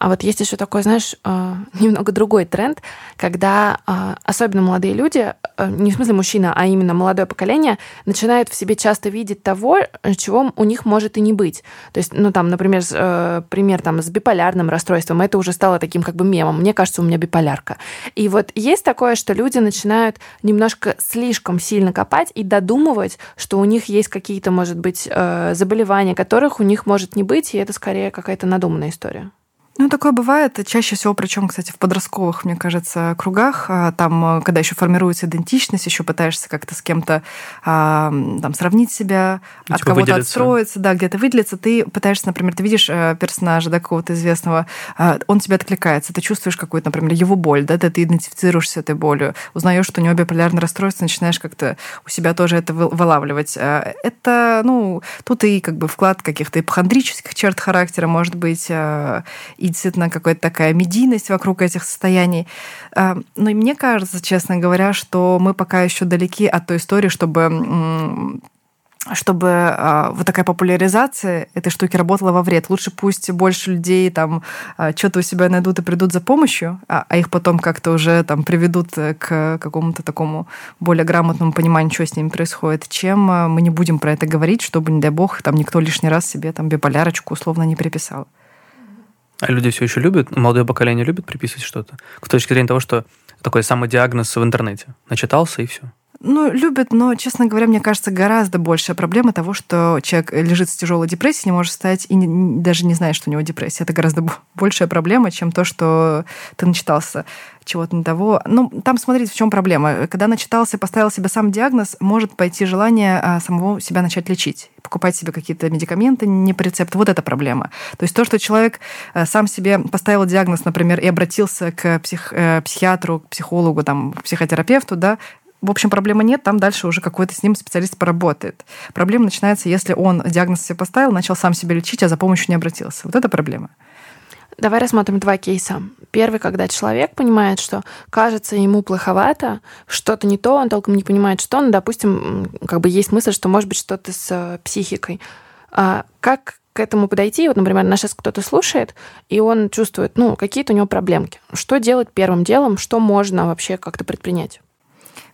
А вот есть еще такой, знаешь, э, [LAUGHS] немного другой тренд, когда э, особенно молодые люди, э, не в смысле мужчина, а именно молодое поколение, начинают в себе часто видеть того, чего у них может и не быть. То есть, ну там, например, пример там с биполярным расстройством, это уже стало таким как бы мемом. Мне кажется, у меня биполярка. И вот есть такое, что люди начинают немножко слишком сильно копать и додумывать, что у них есть какие-то, может быть, заболевания, которых у них может не быть, и это скорее какая-то надуманная история. Ну, такое бывает. Чаще всего, причем, кстати, в подростковых, мне кажется, кругах. А, там, э, когда еще формируется идентичность, еще пытаешься как-то с кем-то а, там, сравнить себя, ну, от типа кого-то отстроиться, да, где-то выделиться. Ты пытаешься, например, ты видишь э, персонажа, да, какого-то известного, а, он тебе откликается, ты чувствуешь какую-то, например, его боль, да, ты идентифицируешься с этой болью, узнаешь, что у него биполярное расстройство, начинаешь как-то у себя тоже это вылавливать. Это, ну, тут и как бы вклад каких-то эпохондрических черт характера, может быть, и действительно какая-то такая медийность вокруг этих состояний. А, но мне кажется, честно говоря, что мы пока еще далеки от той истории, чтобы чтобы э, вот такая популяризация этой штуки работала во вред. Лучше пусть больше людей там э, что-то у себя найдут и придут за помощью, а, а их потом как-то уже там приведут к какому-то такому более грамотному пониманию, что с ними происходит, чем мы не будем про это говорить, чтобы, не дай бог, там никто лишний раз себе там биполярочку условно не приписал. А люди все еще любят, молодое поколение любит приписывать что-то? С точки зрения того, что такой самый диагноз в интернете. Начитался и все. Ну, любят, но, честно говоря, мне кажется, гораздо большая проблема того, что человек лежит с тяжелой депрессией, не может встать и не, даже не знает, что у него депрессия. Это гораздо большая проблема, чем то, что ты начитался чего-то не того. Ну, там смотрите, в чем проблема. Когда начитался, поставил себе сам диагноз, может пойти желание а, самого себя начать лечить, покупать себе какие-то медикаменты не по рецепту. Вот это проблема. То есть то, что человек а, сам себе поставил диагноз, например, и обратился к псих, э, психиатру, к психологу, там, к психотерапевту, да, в общем, проблемы нет, там дальше уже какой-то с ним специалист поработает. Проблема начинается, если он диагноз себе поставил, начал сам себя лечить, а за помощью не обратился. Вот это проблема. Давай рассмотрим два кейса. Первый, когда человек понимает, что кажется ему плоховато, что-то не то, он толком не понимает, что, ну, допустим, как бы есть мысль, что может быть что-то с э, психикой. А как к этому подойти? Вот, например, нас сейчас кто-то слушает, и он чувствует, ну, какие-то у него проблемки. Что делать первым делом? Что можно вообще как-то предпринять?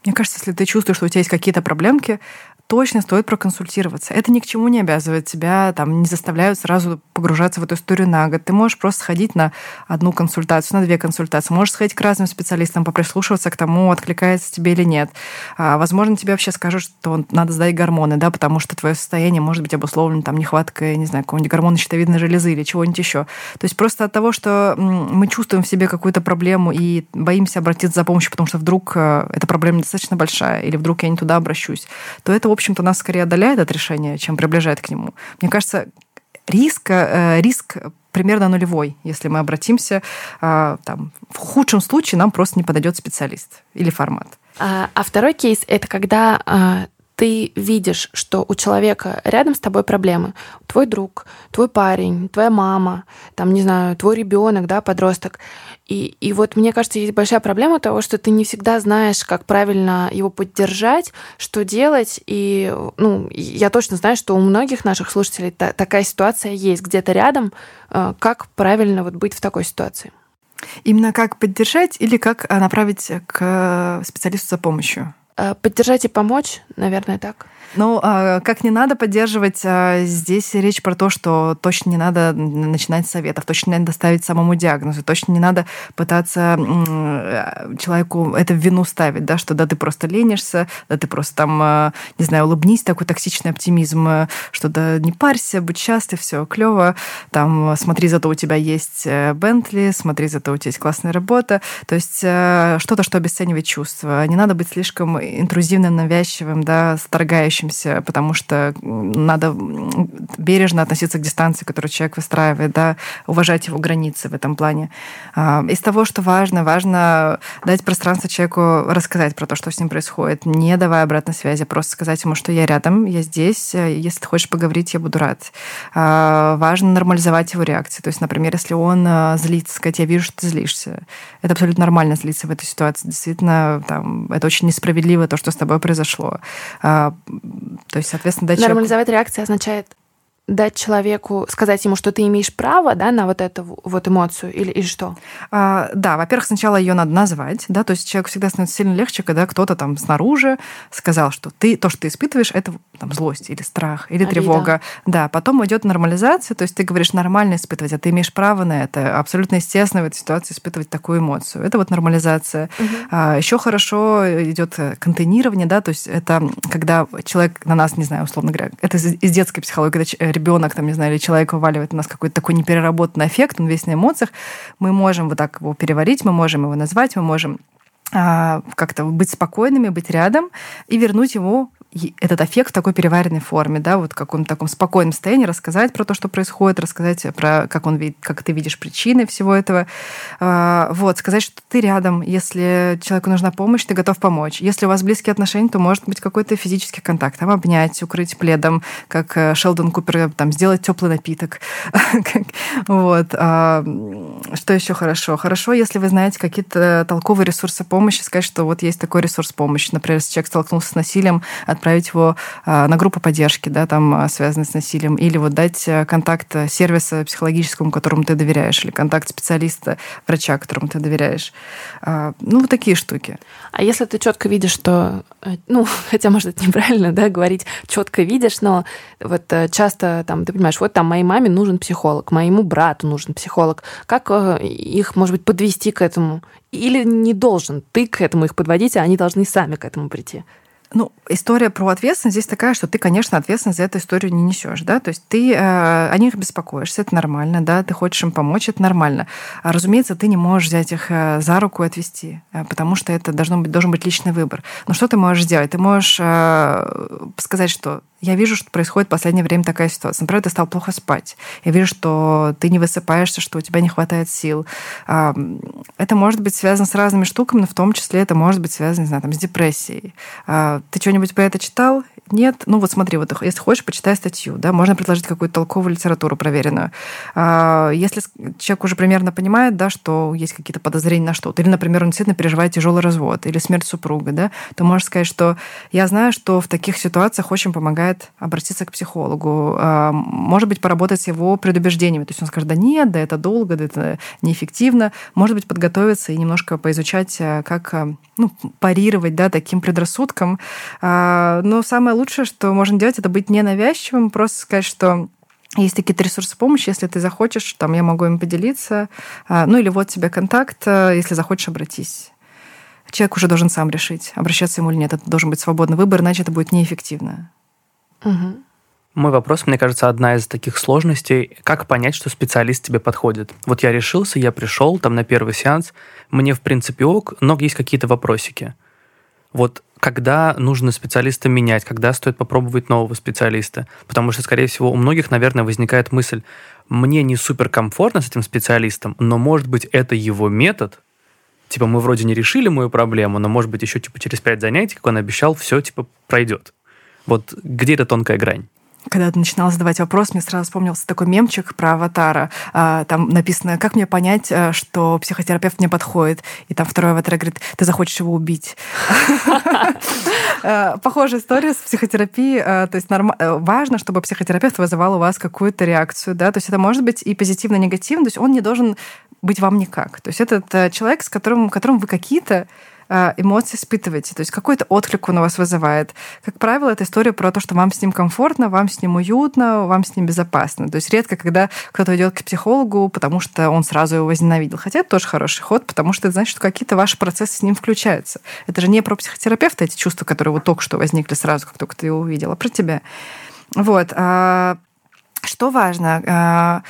Мне кажется, если ты чувствуешь, что у тебя есть какие-то проблемки, точно стоит проконсультироваться. Это ни к чему не обязывает тебя, там, не заставляют сразу погружаться в эту историю на год. Ты можешь просто сходить на одну консультацию, на две консультации. Можешь сходить к разным специалистам, поприслушиваться к тому, откликается тебе или нет. А, возможно, тебе вообще скажут, что надо сдать гормоны, да, потому что твое состояние может быть обусловлено там нехваткой, не знаю, какого-нибудь гормона щитовидной железы или чего-нибудь еще. То есть просто от того, что мы чувствуем в себе какую-то проблему и боимся обратиться за помощью, потому что вдруг э, эта проблема достаточно большая, или вдруг я не туда обращусь, то это, в общем-то, нас скорее отдаляет от решения, чем приближает к нему. Мне кажется, риск, э, риск примерно нулевой, если мы обратимся. Э, там, в худшем случае нам просто не подойдет специалист или формат. А, а второй кейс — это когда а, ты видишь, что у человека рядом с тобой проблемы. Твой друг, твой парень, твоя мама, там, не знаю, твой ребенок, да, подросток. И, и вот мне кажется, есть большая проблема того, что ты не всегда знаешь, как правильно его поддержать, что делать. И ну, я точно знаю, что у многих наших слушателей та- такая ситуация есть где-то рядом. Э, как правильно вот быть в такой ситуации? Именно как поддержать или как э, направить к специалисту за помощью? Э, поддержать и помочь, наверное, так. Ну, а, как не надо поддерживать, а, здесь речь про то, что точно не надо начинать советов, точно не надо ставить самому диагнозу, точно не надо пытаться человеку это в вину ставить, да, что да, ты просто ленишься, да, ты просто там, а, не знаю, улыбнись, такой токсичный оптимизм, что да, не парься, будь счастлив, все клево, там, смотри, зато у тебя есть э, Бентли, смотри, зато у тебя есть классная работа, то есть э, что-то, что обесценивает чувства. Не надо быть слишком интрузивным, навязчивым, да, сторгающим учимся, потому что надо бережно относиться к дистанции, которую человек выстраивает, да, уважать его границы в этом плане. А, из того, что важно, важно дать пространство человеку рассказать про то, что с ним происходит, не давая обратной связи, просто сказать ему, что я рядом, я здесь, если ты хочешь поговорить, я буду рад. А, важно нормализовать его реакции. То есть, например, если он а, злится, сказать, я вижу, что ты злишься. Это абсолютно нормально злиться в этой ситуации. Действительно, там, это очень несправедливо, то, что с тобой произошло. То есть, соответственно, дать Нормализовать реакцию означает дать человеку, сказать ему, что ты имеешь право да, на вот эту вот эмоцию или, или что? А, да, во-первых, сначала ее надо назвать, да, то есть человеку всегда становится сильно легче, когда кто-то там снаружи сказал, что ты то, что ты испытываешь, это там злость или страх или Обида. тревога. Да, потом идет нормализация, то есть ты говоришь нормально испытывать, а ты имеешь право на это, абсолютно естественно в этой ситуации испытывать такую эмоцию. Это вот нормализация. Угу. А, еще хорошо идет контейнирование, да, то есть это когда человек на нас, не знаю, условно говоря, это из детской психологии, когда ребенок, там, не знаю, или человек вываливает у нас какой-то такой непереработанный эффект, он весь на эмоциях, мы можем вот так его переварить, мы можем его назвать, мы можем а, как-то быть спокойными, быть рядом и вернуть ему этот эффект в такой переваренной форме, да, вот в таком спокойном состоянии, рассказать про то, что происходит, рассказать про, как он видит, как ты видишь причины всего этого, а, вот, сказать, что ты рядом, если человеку нужна помощь, ты готов помочь. Если у вас близкие отношения, то может быть какой-то физический контакт, там обнять, укрыть пледом, как э, Шелдон Купер, там, сделать теплый напиток. [LAUGHS] Вот. А, что еще хорошо? Хорошо, если вы знаете какие-то толковые ресурсы помощи, сказать, что вот есть такой ресурс помощи. Например, если человек столкнулся с насилием, от направить его а, на группу поддержки, да, там, а, связанной с насилием, или вот дать э, контакт сервиса психологическому, которому ты доверяешь, или контакт специалиста, врача, которому ты доверяешь. А, ну, вот такие штуки. А если ты четко видишь, что, э, ну, [LAUGHS] хотя, может, это неправильно, да, говорить четко видишь, но вот э, часто там, ты понимаешь, вот там моей маме нужен психолог, моему брату нужен психолог. Как их, может быть, подвести к этому? Или не должен ты к этому их подводить, а они должны сами к этому прийти? Ну, история про ответственность здесь такая, что ты, конечно, ответственность за эту историю не несешь, да, то есть ты э, о них беспокоишься, это нормально, да, ты хочешь им помочь, это нормально. А, разумеется, ты не можешь взять их э, за руку и отвести, э, потому что это должно быть, должен быть личный выбор. Но что ты можешь сделать? Ты можешь э, сказать, что я вижу, что происходит в последнее время такая ситуация. Например, ты стал плохо спать. Я вижу, что ты не высыпаешься, что у тебя не хватает сил. Это может быть связано с разными штуками, но в том числе это может быть связано, не знаю, там, с депрессией. А, ты что-нибудь про это читал? Нет? Ну вот смотри, вот если хочешь, почитай статью. Да? Можно предложить какую-то толковую литературу проверенную. А, если человек уже примерно понимает, да, что есть какие-то подозрения на что-то, или, например, он действительно переживает тяжелый развод или смерть супруга, да, то можешь сказать, что я знаю, что в таких ситуациях очень помогает помогает обратиться к психологу, а, может быть, поработать с его предубеждениями. То есть он скажет, да нет, да это долго, да это неэффективно. Может быть, подготовиться и немножко поизучать, а, как а, ну, парировать да, таким предрассудкам. Но самое лучшее, что можно делать, это быть ненавязчивым, просто сказать, что есть какие-то ресурсы помощи, если ты захочешь, там я могу им поделиться. Ну или вот тебе контакт, если захочешь, обратись. Человек уже должен сам решить, обращаться ему или нет. Это должен быть свободный выбор, иначе это будет неэффективно. Угу. Мой вопрос, мне кажется, одна из таких сложностей, как понять, что специалист тебе подходит. Вот я решился, я пришел там на первый сеанс, мне в принципе ок, но есть какие-то вопросики. Вот когда нужно специалиста менять, когда стоит попробовать нового специалиста. Потому что, скорее всего, у многих, наверное, возникает мысль, мне не супер комфортно с этим специалистом, но, может быть, это его метод, типа, мы вроде не решили мою проблему, но, может быть, еще, типа, через пять занятий, как он обещал, все, типа, пройдет. Вот где эта тонкая грань? когда ты начинала задавать вопрос, мне сразу вспомнился такой мемчик про аватара. А, там написано, как мне понять, э, что психотерапевт мне подходит. И там второй аватар говорит, ты захочешь его убить. Э, похожая история с психотерапией. Э, то есть важно, чтобы психотерапевт вызывал у вас какую-то реакцию. Да? То есть это может быть и позитивно, и негативно. То есть он не должен быть вам никак. То есть это человек, с которым, которым вы какие-то эмоции испытываете, то есть какой-то отклик он у вас вызывает. Как правило, это история про то, что вам с ним комфортно, вам с ним уютно, вам с ним безопасно. То есть редко, когда кто-то идет к психологу, потому что он сразу его возненавидел. Хотя это тоже хороший ход, потому что это значит, что какие-то ваши процессы с ним включаются. Это же не про психотерапевта эти чувства, которые вот только что возникли сразу, как только ты его увидела, а про тебя. Вот. А, что важно?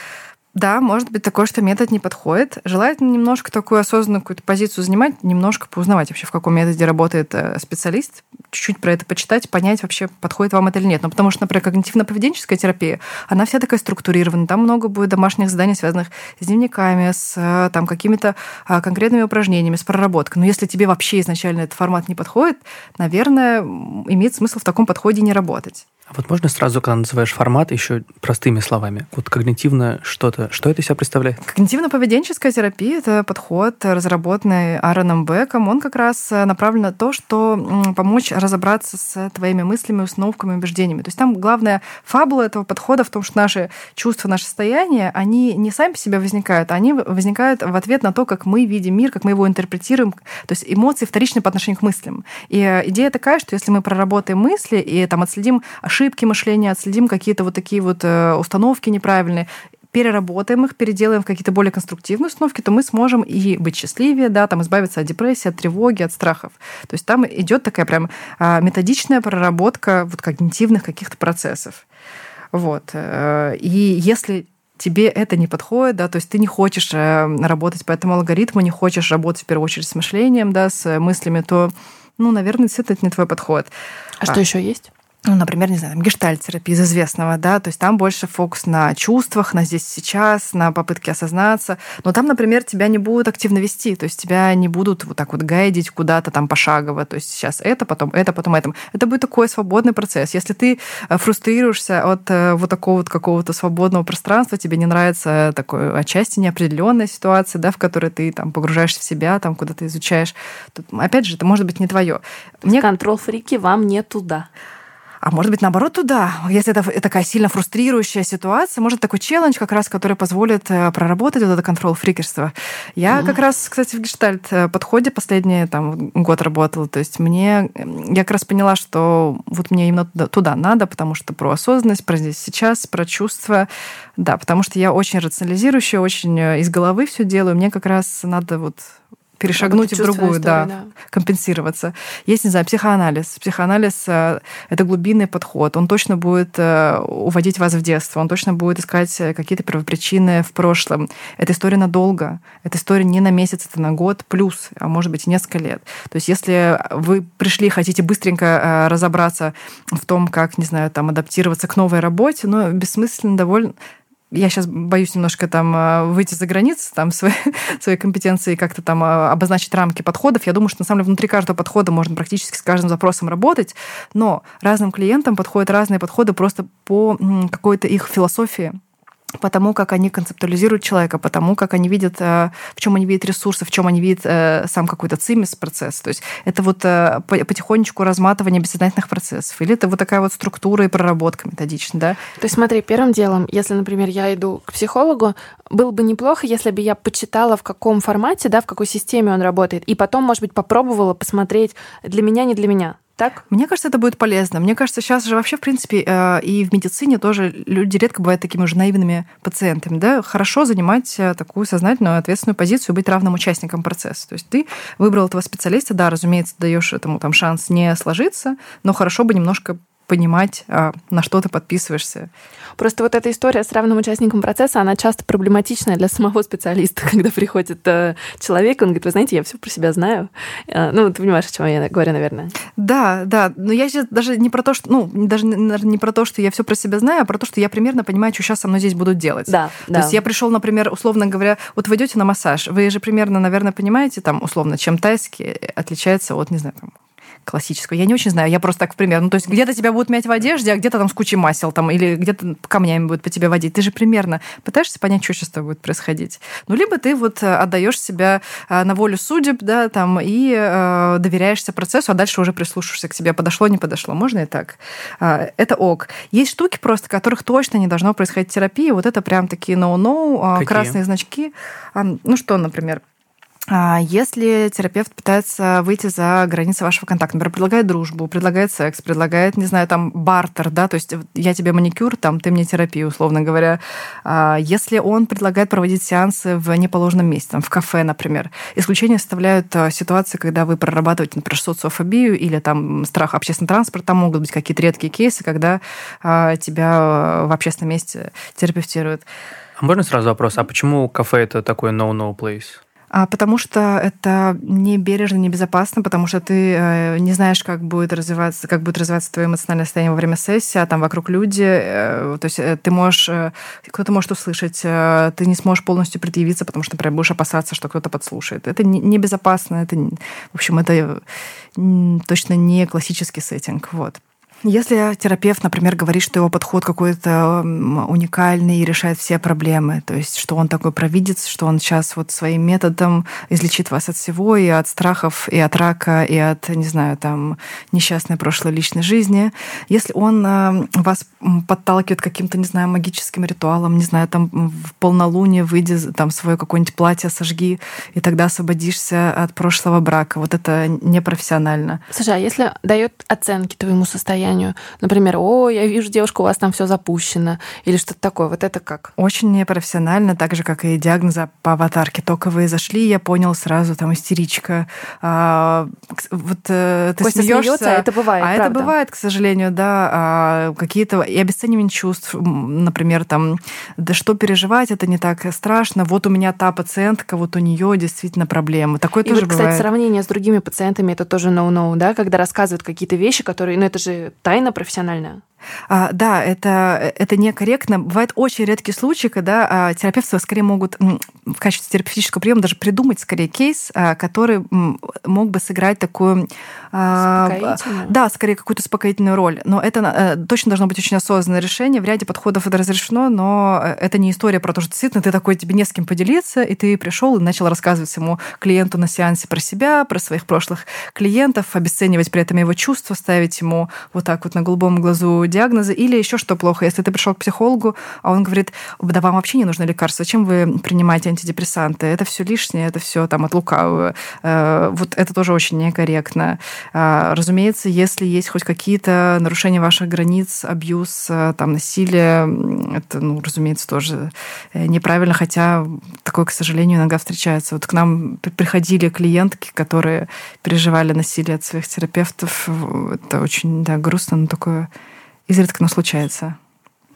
Да, может быть такое, что метод не подходит. Желательно немножко такую осознанную какую-то позицию занимать, немножко поузнавать вообще, в каком методе работает э, специалист, чуть-чуть про это почитать, понять вообще, подходит вам это или нет. Ну, потому что, например, когнитивно-поведенческая терапия, она вся такая структурирована. Там много будет домашних заданий, связанных с дневниками, с э, там, какими-то а, конкретными упражнениями, с проработкой. Но если тебе вообще изначально этот формат не подходит, наверное, имеет смысл в таком подходе не работать. А вот можно сразу, когда называешь формат, еще простыми словами? Вот когнитивно что-то, что это себя представляет? Когнитивно-поведенческая терапия – это подход, разработанный Аароном Беком. Он как раз направлен на то, что помочь разобраться с твоими мыслями, установками, убеждениями. То есть там главная фабула этого подхода в том, что наши чувства, наши состояния, они не сами по себе возникают, они возникают в ответ на то, как мы видим мир, как мы его интерпретируем. То есть эмоции вторичны по отношению к мыслям. И э, идея такая, что если мы проработаем мысли и там отследим ошибки мышления, отследим какие-то вот такие вот э, установки неправильные, переработаем их, переделаем в какие-то более конструктивные установки, то мы сможем и быть счастливее, да, там избавиться от депрессии, от тревоги, от страхов. То есть там идет такая прям а, методичная проработка вот когнитивных каких-то процессов. Вот. Э, и если тебе это не подходит, да, то есть ты не хочешь э, работать по этому алгоритму, не хочешь работать в первую очередь с мышлением, да, с мыслями, то, ну, наверное, это не твой подход. А, а что еще есть? Ну, например, не знаю, гештальт-терапия из известного, да, то есть там больше фокус на чувствах, на здесь сейчас, на попытке осознаться, но там, например, тебя не будут активно вести, то есть тебя не будут вот так вот гайдить куда-то там пошагово, то есть сейчас это, потом это, потом это. Это будет такой свободный процесс. Если ты э, фрустрируешься от э, вот такого вот какого-то свободного пространства, тебе не нравится такой отчасти неопределенная ситуация, да, в которой ты там погружаешься в себя, там куда-то изучаешь, то, опять же, это может быть не твое. Мне... Контрол-фрики вам не туда. А может быть, наоборот, туда. Если это такая сильно фрустрирующая ситуация, может, такой челлендж как раз, который позволит э, проработать вот это контрол-фрикерство. Я mm-hmm. как раз, кстати, в гештальт э, подходе последний там, год работала. То есть мне... Я как раз поняла, что вот мне именно туда, туда надо, потому что про осознанность, про здесь сейчас, про чувства. Да, потому что я очень рационализирующая, очень э, из головы все делаю. Мне как раз надо вот перешагнуть в другую, истории, да, да, компенсироваться. Есть, не знаю, психоанализ. Психоанализ э, — это глубинный подход. Он точно будет э, уводить вас в детство, он точно будет искать какие-то первопричины в прошлом. Это история надолго. Это история не на месяц, это на год плюс, а может быть, несколько лет. То есть если вы пришли, хотите быстренько э, разобраться в том, как, не знаю, там, адаптироваться к новой работе, но бессмысленно довольно я сейчас боюсь немножко там э, выйти за границы там [LAUGHS] своей, своей компетенции как-то там э, обозначить рамки подходов. Я думаю, что на самом деле внутри каждого подхода можно практически с каждым запросом работать, но разным клиентам подходят разные подходы просто по какой-то их философии по тому, как они концептуализируют человека, по тому, как они видят, э, в чем они видят ресурсы, в чем они видят э, сам какой-то цимис процесс. То есть это вот э, потихонечку разматывание бессознательных процессов. Или это вот такая вот структура и проработка методичная, да? То есть смотри, первым делом, если, например, я иду к психологу, было бы неплохо, если бы я почитала, в каком формате, да, в какой системе он работает, и потом, может быть, попробовала посмотреть для меня, не для меня так? Мне кажется, это будет полезно. Мне кажется, сейчас же вообще, в принципе, э, и в медицине тоже люди редко бывают такими уже наивными пациентами. Да? Хорошо занимать э, такую сознательную, ответственную позицию, быть равным участником процесса. То есть ты выбрал этого специалиста, да, разумеется, даешь этому там шанс не сложиться, но хорошо бы немножко понимать, а, на что ты подписываешься. Просто вот эта история с равным участником процесса, она часто проблематичная для самого специалиста, [LAUGHS] когда приходит э, человек, он говорит, вы знаете, я все про себя знаю. Э, ну, ты понимаешь, о чем я говорю, наверное. Да, да. Но я сейчас даже не про то, что, ну, даже не про то, что я все про себя знаю, а про то, что я примерно понимаю, что сейчас со мной здесь будут делать. Да, то да. есть я пришел, например, условно говоря, вот вы идете на массаж, вы же примерно, наверное, понимаете, там, условно, чем тайский отличается от, не знаю, там, классическую. Я не очень знаю, я просто так, в пример. Ну, то есть где-то тебя будут мять в одежде, а где-то там с кучей масел, там, или где-то камнями будут по тебе водить. Ты же примерно пытаешься понять, что сейчас с тобой будет происходить. Ну, либо ты вот э, отдаешь себя э, на волю судеб, да, там, и э, доверяешься процессу, а дальше уже прислушаешься к себе, подошло, не подошло. Можно и так. Э, это ок. Есть штуки просто, которых точно не должно происходить терапия. Вот это прям такие no-no, э, красные значки. Э, ну, что, например, если терапевт пытается выйти за границы вашего контакта, например, предлагает дружбу, предлагает секс, предлагает, не знаю, там, бартер, да, то есть я тебе маникюр, там, ты мне терапию, условно говоря. А если он предлагает проводить сеансы в неположенном месте, там, в кафе, например, исключение составляют а, ситуации, когда вы прорабатываете, например, социофобию или там страх общественного транспорта, там могут быть какие-то редкие кейсы, когда тебя в общественном месте терапевтируют. А можно сразу вопрос, а почему кафе это такой no-no place? А потому что это не бережно, небезопасно, потому что ты э, не знаешь, как будет развиваться, как будет развиваться твое эмоциональное состояние во время сессии, а там вокруг люди, э, то есть э, ты можешь, кто-то может услышать, ты не сможешь полностью предъявиться, потому что, например, будешь опасаться, что кто-то подслушает. Это небезопасно, это, в общем, это точно не классический сеттинг, вот. Если терапевт, например, говорит, что его подход какой-то уникальный и решает все проблемы, то есть что он такой провидец, что он сейчас вот своим методом излечит вас от всего, и от страхов, и от рака, и от, не знаю, там, несчастной прошлой личной жизни. Если он э, вас подталкивает каким-то, не знаю, магическим ритуалом, не знаю, там в полнолуние выйди, там свое какое-нибудь платье сожги, и тогда освободишься от прошлого брака. Вот это непрофессионально. Слушай, а если дает оценки твоему состоянию, состоянию. Например, о, я вижу, девушка, у вас там все запущено. Или что-то такое. Вот это как? Очень непрофессионально, так же, как и диагноза по аватарке. Только вы зашли, я понял сразу, там, истеричка. А, вот э, ты Костя смеешься, смеется, а это бывает, А правда. это бывает, к сожалению, да. А, какие-то и обесценивание чувств, например, там, да что переживать, это не так страшно. Вот у меня та пациентка, вот у нее действительно проблемы. Такое и тоже вот, бывает. кстати, сравнение с другими пациентами это тоже no-no, да, когда рассказывают какие-то вещи, которые, ну это же тайна профессиональная. А, да, это, это некорректно. Бывают очень редкие случаи, когда а, терапевты скорее могут в качестве терапевтического приема даже придумать скорее кейс, а, который мог бы сыграть такую... А, да, скорее какую-то успокоительную роль. Но это а, точно должно быть очень осознанное решение. В ряде подходов это разрешено, но э, это не история про то, что действительно ты такой, тебе не с кем поделиться, и ты пришел и начал рассказывать своему клиенту на сеансе про себя, про своих прошлых клиентов, обесценивать при этом его чувства, ставить ему вот так вот на голубом глазу диагнозы, или еще что плохо, если ты пришел к психологу, а он говорит, да вам вообще не нужно лекарство, зачем вы принимаете антидепрессанты? Это все лишнее, это все там от лукавого. Э, вот это тоже очень некорректно. А, разумеется, если есть хоть какие-то нарушения ваших границ, абьюз, э, там, насилие, это, ну, разумеется, тоже э, неправильно, хотя такое, к сожалению, иногда встречается. Вот к нам приходили клиентки, которые переживали насилие от своих терапевтов. Это очень да, грустно, но такое изредка но случается.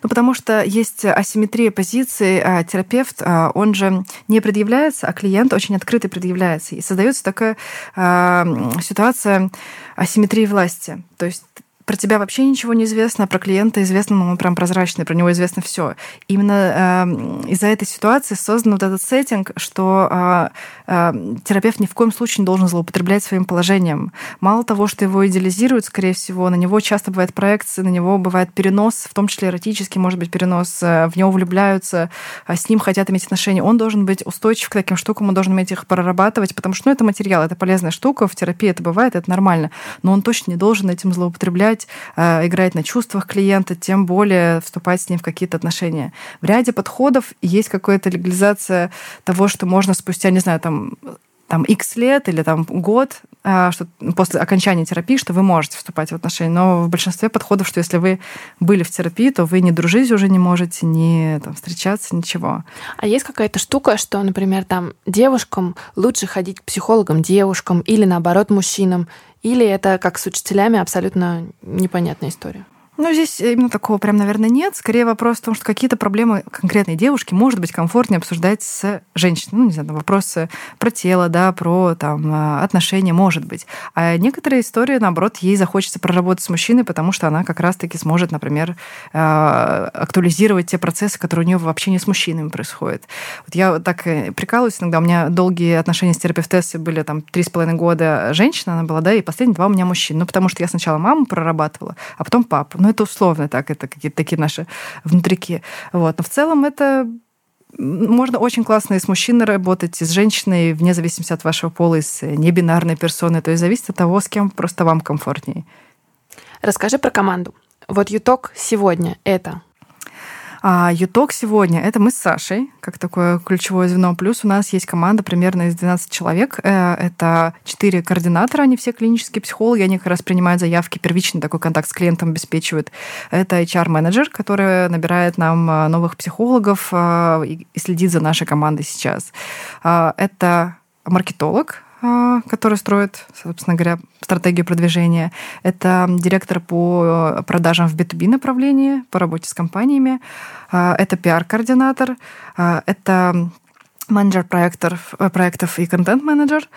Ну, потому что есть асимметрия позиций. А терапевт, а, он же не предъявляется, а клиент очень открыто предъявляется. И создается такая а, ситуация асимметрии власти. То есть про тебя вообще ничего не известно, а про клиента известно, ну, он прям прозрачный, про него известно все. Именно э, из-за этой ситуации создан вот этот сеттинг, что э, э, терапевт ни в коем случае не должен злоупотреблять своим положением. Мало того, что его идеализируют, скорее всего, на него часто бывает проекции, на него бывает перенос, в том числе эротический, может быть, перенос, э, в него влюбляются, а с ним хотят иметь отношения. Он должен быть устойчив к таким штукам, он должен уметь их прорабатывать, потому что ну, это материал, это полезная штука, в терапии это бывает, это нормально, но он точно не должен этим злоупотреблять играть, э, играть на чувствах клиента, тем более вступать с ним в какие-то отношения. В ряде подходов есть какая-то легализация того, что можно спустя, не знаю, там там X лет или там год э, что после окончания терапии, что вы можете вступать в отношения. Но в большинстве подходов, что если вы были в терапии, то вы не дружить уже не можете, не там, встречаться, ничего. А есть какая-то штука, что, например, там девушкам лучше ходить к психологам девушкам или наоборот мужчинам, или это как с учителями абсолютно непонятная история? Ну, здесь именно такого прям, наверное, нет. Скорее вопрос в том, что какие-то проблемы конкретной девушки может быть комфортнее обсуждать с женщиной. Ну, не знаю, вопросы про тело, да, про там, а, отношения, может быть. А некоторые истории, наоборот, ей захочется проработать с мужчиной, потому что она как раз-таки сможет, например, а, актуализировать те процессы, которые у нее вообще не с мужчинами происходят. Вот я так э, прикалываюсь иногда. У меня долгие отношения с терапевтессой были там три с половиной года женщина она была, да, и последние два у меня мужчин. Ну, потому что я сначала маму прорабатывала, а потом папу. Ну, это условно так, это какие-то такие наши внутрики. Вот. Но в целом это можно очень классно и с мужчиной работать, и с женщиной, вне зависимости от вашего пола, и с небинарной персоной. То есть зависит от того, с кем просто вам комфортнее. Расскажи про команду. Вот ЮТОК сегодня — это а ЮТОК сегодня — это мы с Сашей, как такое ключевое звено. Плюс у нас есть команда примерно из 12 человек. Э, это 4 координатора, они все клинические психологи, они как раз принимают заявки, первичный такой контакт с клиентом обеспечивают. Это HR-менеджер, который набирает нам э, новых психологов э, и следит за нашей командой сейчас. Это маркетолог, который строит, собственно говоря, стратегию продвижения. Это директор по продажам в B2B направлении, по работе с компаниями. А, это пиар-координатор. А, это менеджер проектов, проектов и контент-менеджер.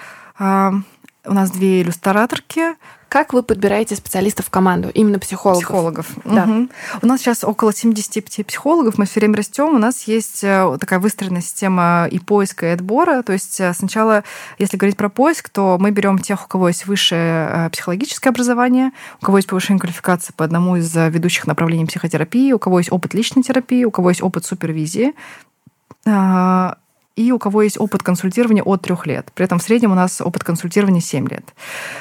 У нас две иллюстраторки, как вы подбираете специалистов в команду, именно психологов? Психологов. Да. Угу. У нас сейчас около 75 психологов, мы все время растем. У нас есть э, такая выстроенная система и поиска, и отбора. То есть э, сначала, если говорить про поиск, то мы берем тех, у кого есть высшее э, психологическое образование, у кого есть повышение квалификации по одному из ведущих направлений психотерапии, у кого есть опыт личной терапии, у кого есть опыт супервизии а, и у кого есть опыт консультирования от трех лет. При этом в среднем у нас опыт консультирования 7 лет.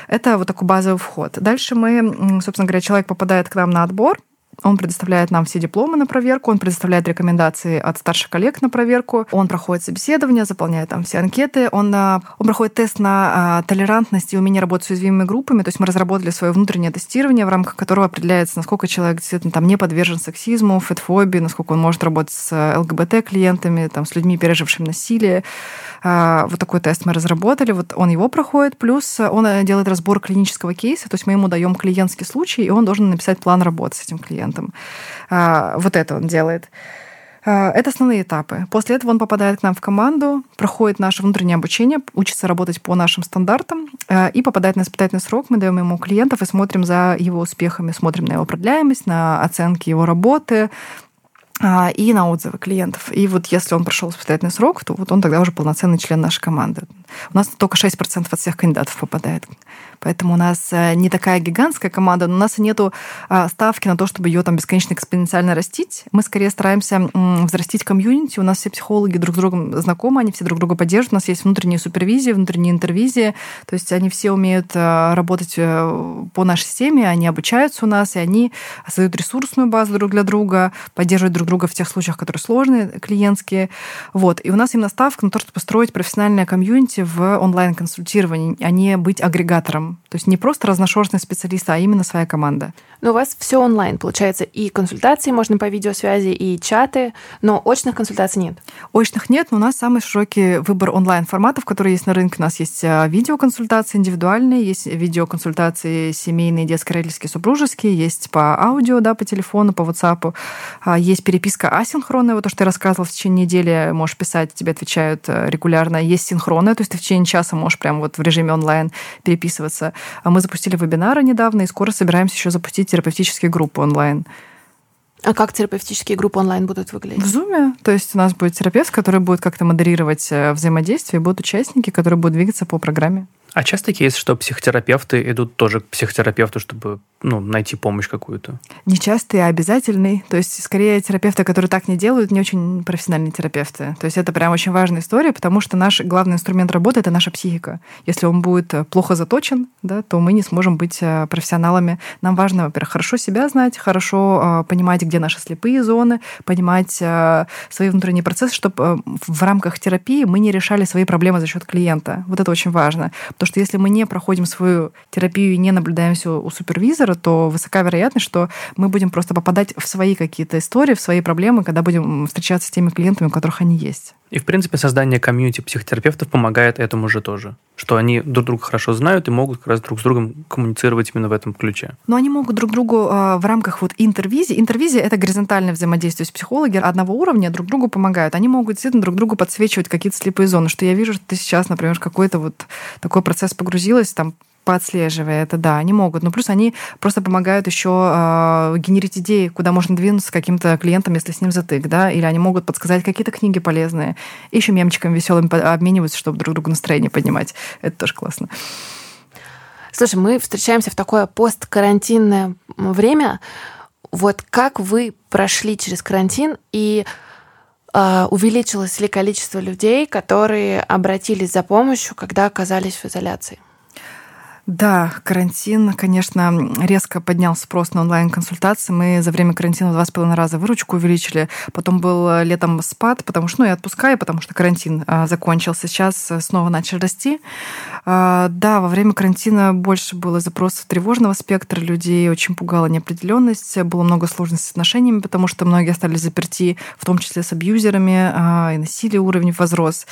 Это вот такой базовый вход. Дальше мы, собственно говоря, человек попадает к нам на отбор, он предоставляет нам все дипломы на проверку, он предоставляет рекомендации от старших коллег на проверку, он проходит собеседование, заполняет там все анкеты, он, а, он проходит тест на а, толерантность и умение работать с уязвимыми группами. То есть мы разработали свое внутреннее тестирование, в рамках которого определяется, насколько человек действительно там не подвержен сексизму, фетфобии, насколько он может работать с ЛГБТ-клиентами, там, с людьми, пережившими насилие. А, вот такой тест мы разработали, вот он его проходит, плюс он э, делает разбор клинического кейса, то есть мы ему даем клиентский случай, и он должен написать план работы с этим клиентом. А, вот это он делает. Э, это основные этапы. После этого он попадает к нам в команду, проходит наше внутреннее обучение, учится работать по нашим стандартам э, и попадает на испытательный срок. Мы даем ему клиентов и смотрим за его успехами, смотрим на его продляемость, на оценки его работы, а, и на отзывы клиентов. И вот если он прошел испытательный срок, то вот он тогда уже полноценный член нашей команды. У нас только 6% от всех кандидатов попадает. Поэтому у нас э, не такая гигантская команда, но у нас нету а, ставки на то, чтобы ее там бесконечно экспоненциально растить. Мы скорее стараемся взрастить комьюнити. У нас все психологи друг с другом знакомы, они все друг друга поддерживают. У нас есть внутренние супервизии, внутренние интервизии. То есть они все умеют э, работать э, по нашей системе, они обучаются у нас, и они создают ресурсную базу друг для друга, поддерживают друг друга в тех случаях, которые сложные, клиентские. Вот. И у нас именно ставка на то, чтобы построить профессиональное комьюнити в онлайн-консультировании, а не быть агрегатором. То есть не просто разношерстный специалист, а именно своя команда. Но у вас все онлайн, получается, и консультации можно по видеосвязи, и чаты, но очных консультаций нет. Очных нет, но у нас самый широкий выбор онлайн-форматов, которые есть на рынке. У нас есть а, видеоконсультации индивидуальные, есть видеоконсультации семейные, детские, родительские, супружеские, есть по аудио, да, по телефону, по WhatsApp. А, есть переписка асинхронная, вот то, что я рассказывала, в течение недели можешь писать, тебе отвечают э, регулярно. Есть синхронная, то есть ты в течение часа можешь прямо вот в режиме онлайн переписываться. А мы запустили вебинары недавно, и скоро собираемся еще запустить терапевтические группы онлайн. А как терапевтические группы онлайн будут выглядеть? В Zoom. То есть у нас будет терапевт, который будет как-то модерировать э, взаимодействие, и будут участники, которые будут двигаться по программе. А часто кейс, что психотерапевты идут тоже к психотерапевту, чтобы ну, найти помощь какую-то? Не частый, а обязательный. То есть, скорее, терапевты, которые так не делают, не очень профессиональные терапевты. То есть, это прям очень важная история, потому что наш главный инструмент работы — это наша психика. Если он будет э, плохо заточен, да, то мы не сможем быть э, профессионалами. Нам важно, во-первых, хорошо себя знать, хорошо э, понимать, где наши слепые зоны, понимать свои внутренние процессы, чтобы в рамках терапии мы не решали свои проблемы за счет клиента. Вот это очень важно. Потому что если мы не проходим свою терапию и не наблюдаем все у супервизора, то высока вероятность, что мы будем просто попадать в свои какие-то истории, в свои проблемы, когда будем встречаться с теми клиентами, у которых они есть. И, в принципе, создание комьюнити психотерапевтов помогает этому же тоже. Что они друг друга хорошо знают и могут как раз друг с другом коммуницировать именно в этом ключе. Но они могут друг другу э, в рамках вот интервизии. Интервизия — это горизонтальное взаимодействие. с психологи одного уровня друг другу помогают. Они могут действительно друг другу подсвечивать какие-то слепые зоны. Что я вижу, что ты сейчас, например, какой-то вот такой процесс погрузилась, там поотслеживая это, да, они могут. Но плюс они просто помогают еще э, генерить идеи, куда можно двинуться с каким-то клиентом, если с ним затык, да, или они могут подсказать какие-то книги полезные. Еще мемчиками веселыми обмениваются, чтобы друг другу настроение поднимать. Это тоже классно. Слушай, мы встречаемся в такое посткарантинное время. Вот как вы прошли через карантин и увеличилось ли количество людей, которые обратились за помощью, когда оказались в изоляции? Да, карантин, конечно, резко поднял спрос на онлайн-консультации. Мы за время карантина два с половиной раза выручку увеличили. Потом был э, летом спад, потому что, ну, и отпускаю, потому что карантин а, закончился. Сейчас э, снова начал расти. А, да, во время карантина больше было запросов тревожного спектра людей, очень пугала неопределенность, было много сложностей с отношениями, потому что многие остались заперти, в том числе с абьюзерами, а, и насилие уровень возрос.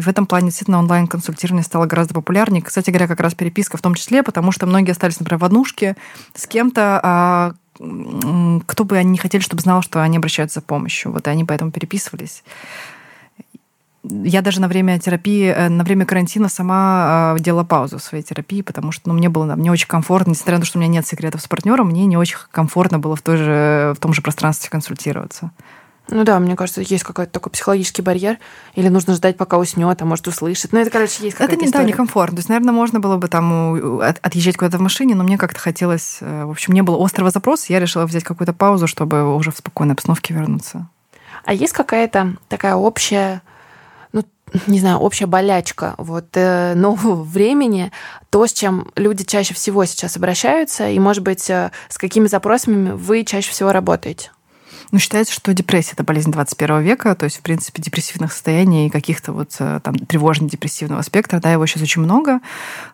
В этом плане действительно онлайн-консультирование стало гораздо популярнее. Кстати говоря, как раз переписка в том числе, потому что многие остались, например, в однушке с кем-то, а кто бы они не хотели, чтобы знал, что они обращаются за помощью. Вот и они поэтому переписывались. Я даже на время терапии, э, на время карантина сама а, делала паузу в своей терапии, потому что ну, мне было мне очень комфортно, несмотря на то, что у меня нет секретов с партнером, мне не очень комфортно было в, той же, в том же пространстве консультироваться. Ну да, мне кажется, есть какой-то такой психологический барьер, или нужно ждать, пока уснет, а может услышит. Ну это, короче, есть какая-то Это не, история. да, некомфортно. То есть, наверное, можно было бы там отъезжать куда-то в машине, но мне как-то хотелось... Э, в общем, не было острого запроса, я решила взять какую-то паузу, чтобы уже в спокойной обстановке вернуться. А есть какая-то такая общая ну, [LAUGHS] не знаю, общая болячка вот э, нового [LAUGHS] времени, то, с чем люди чаще всего сейчас обращаются, и, может быть, э, с какими запросами вы чаще всего работаете? Ну, считается, что депрессия – это болезнь 21 века, то есть, в принципе, депрессивных состояний и каких-то вот э, там тревожно-депрессивного спектра, да, его сейчас очень много.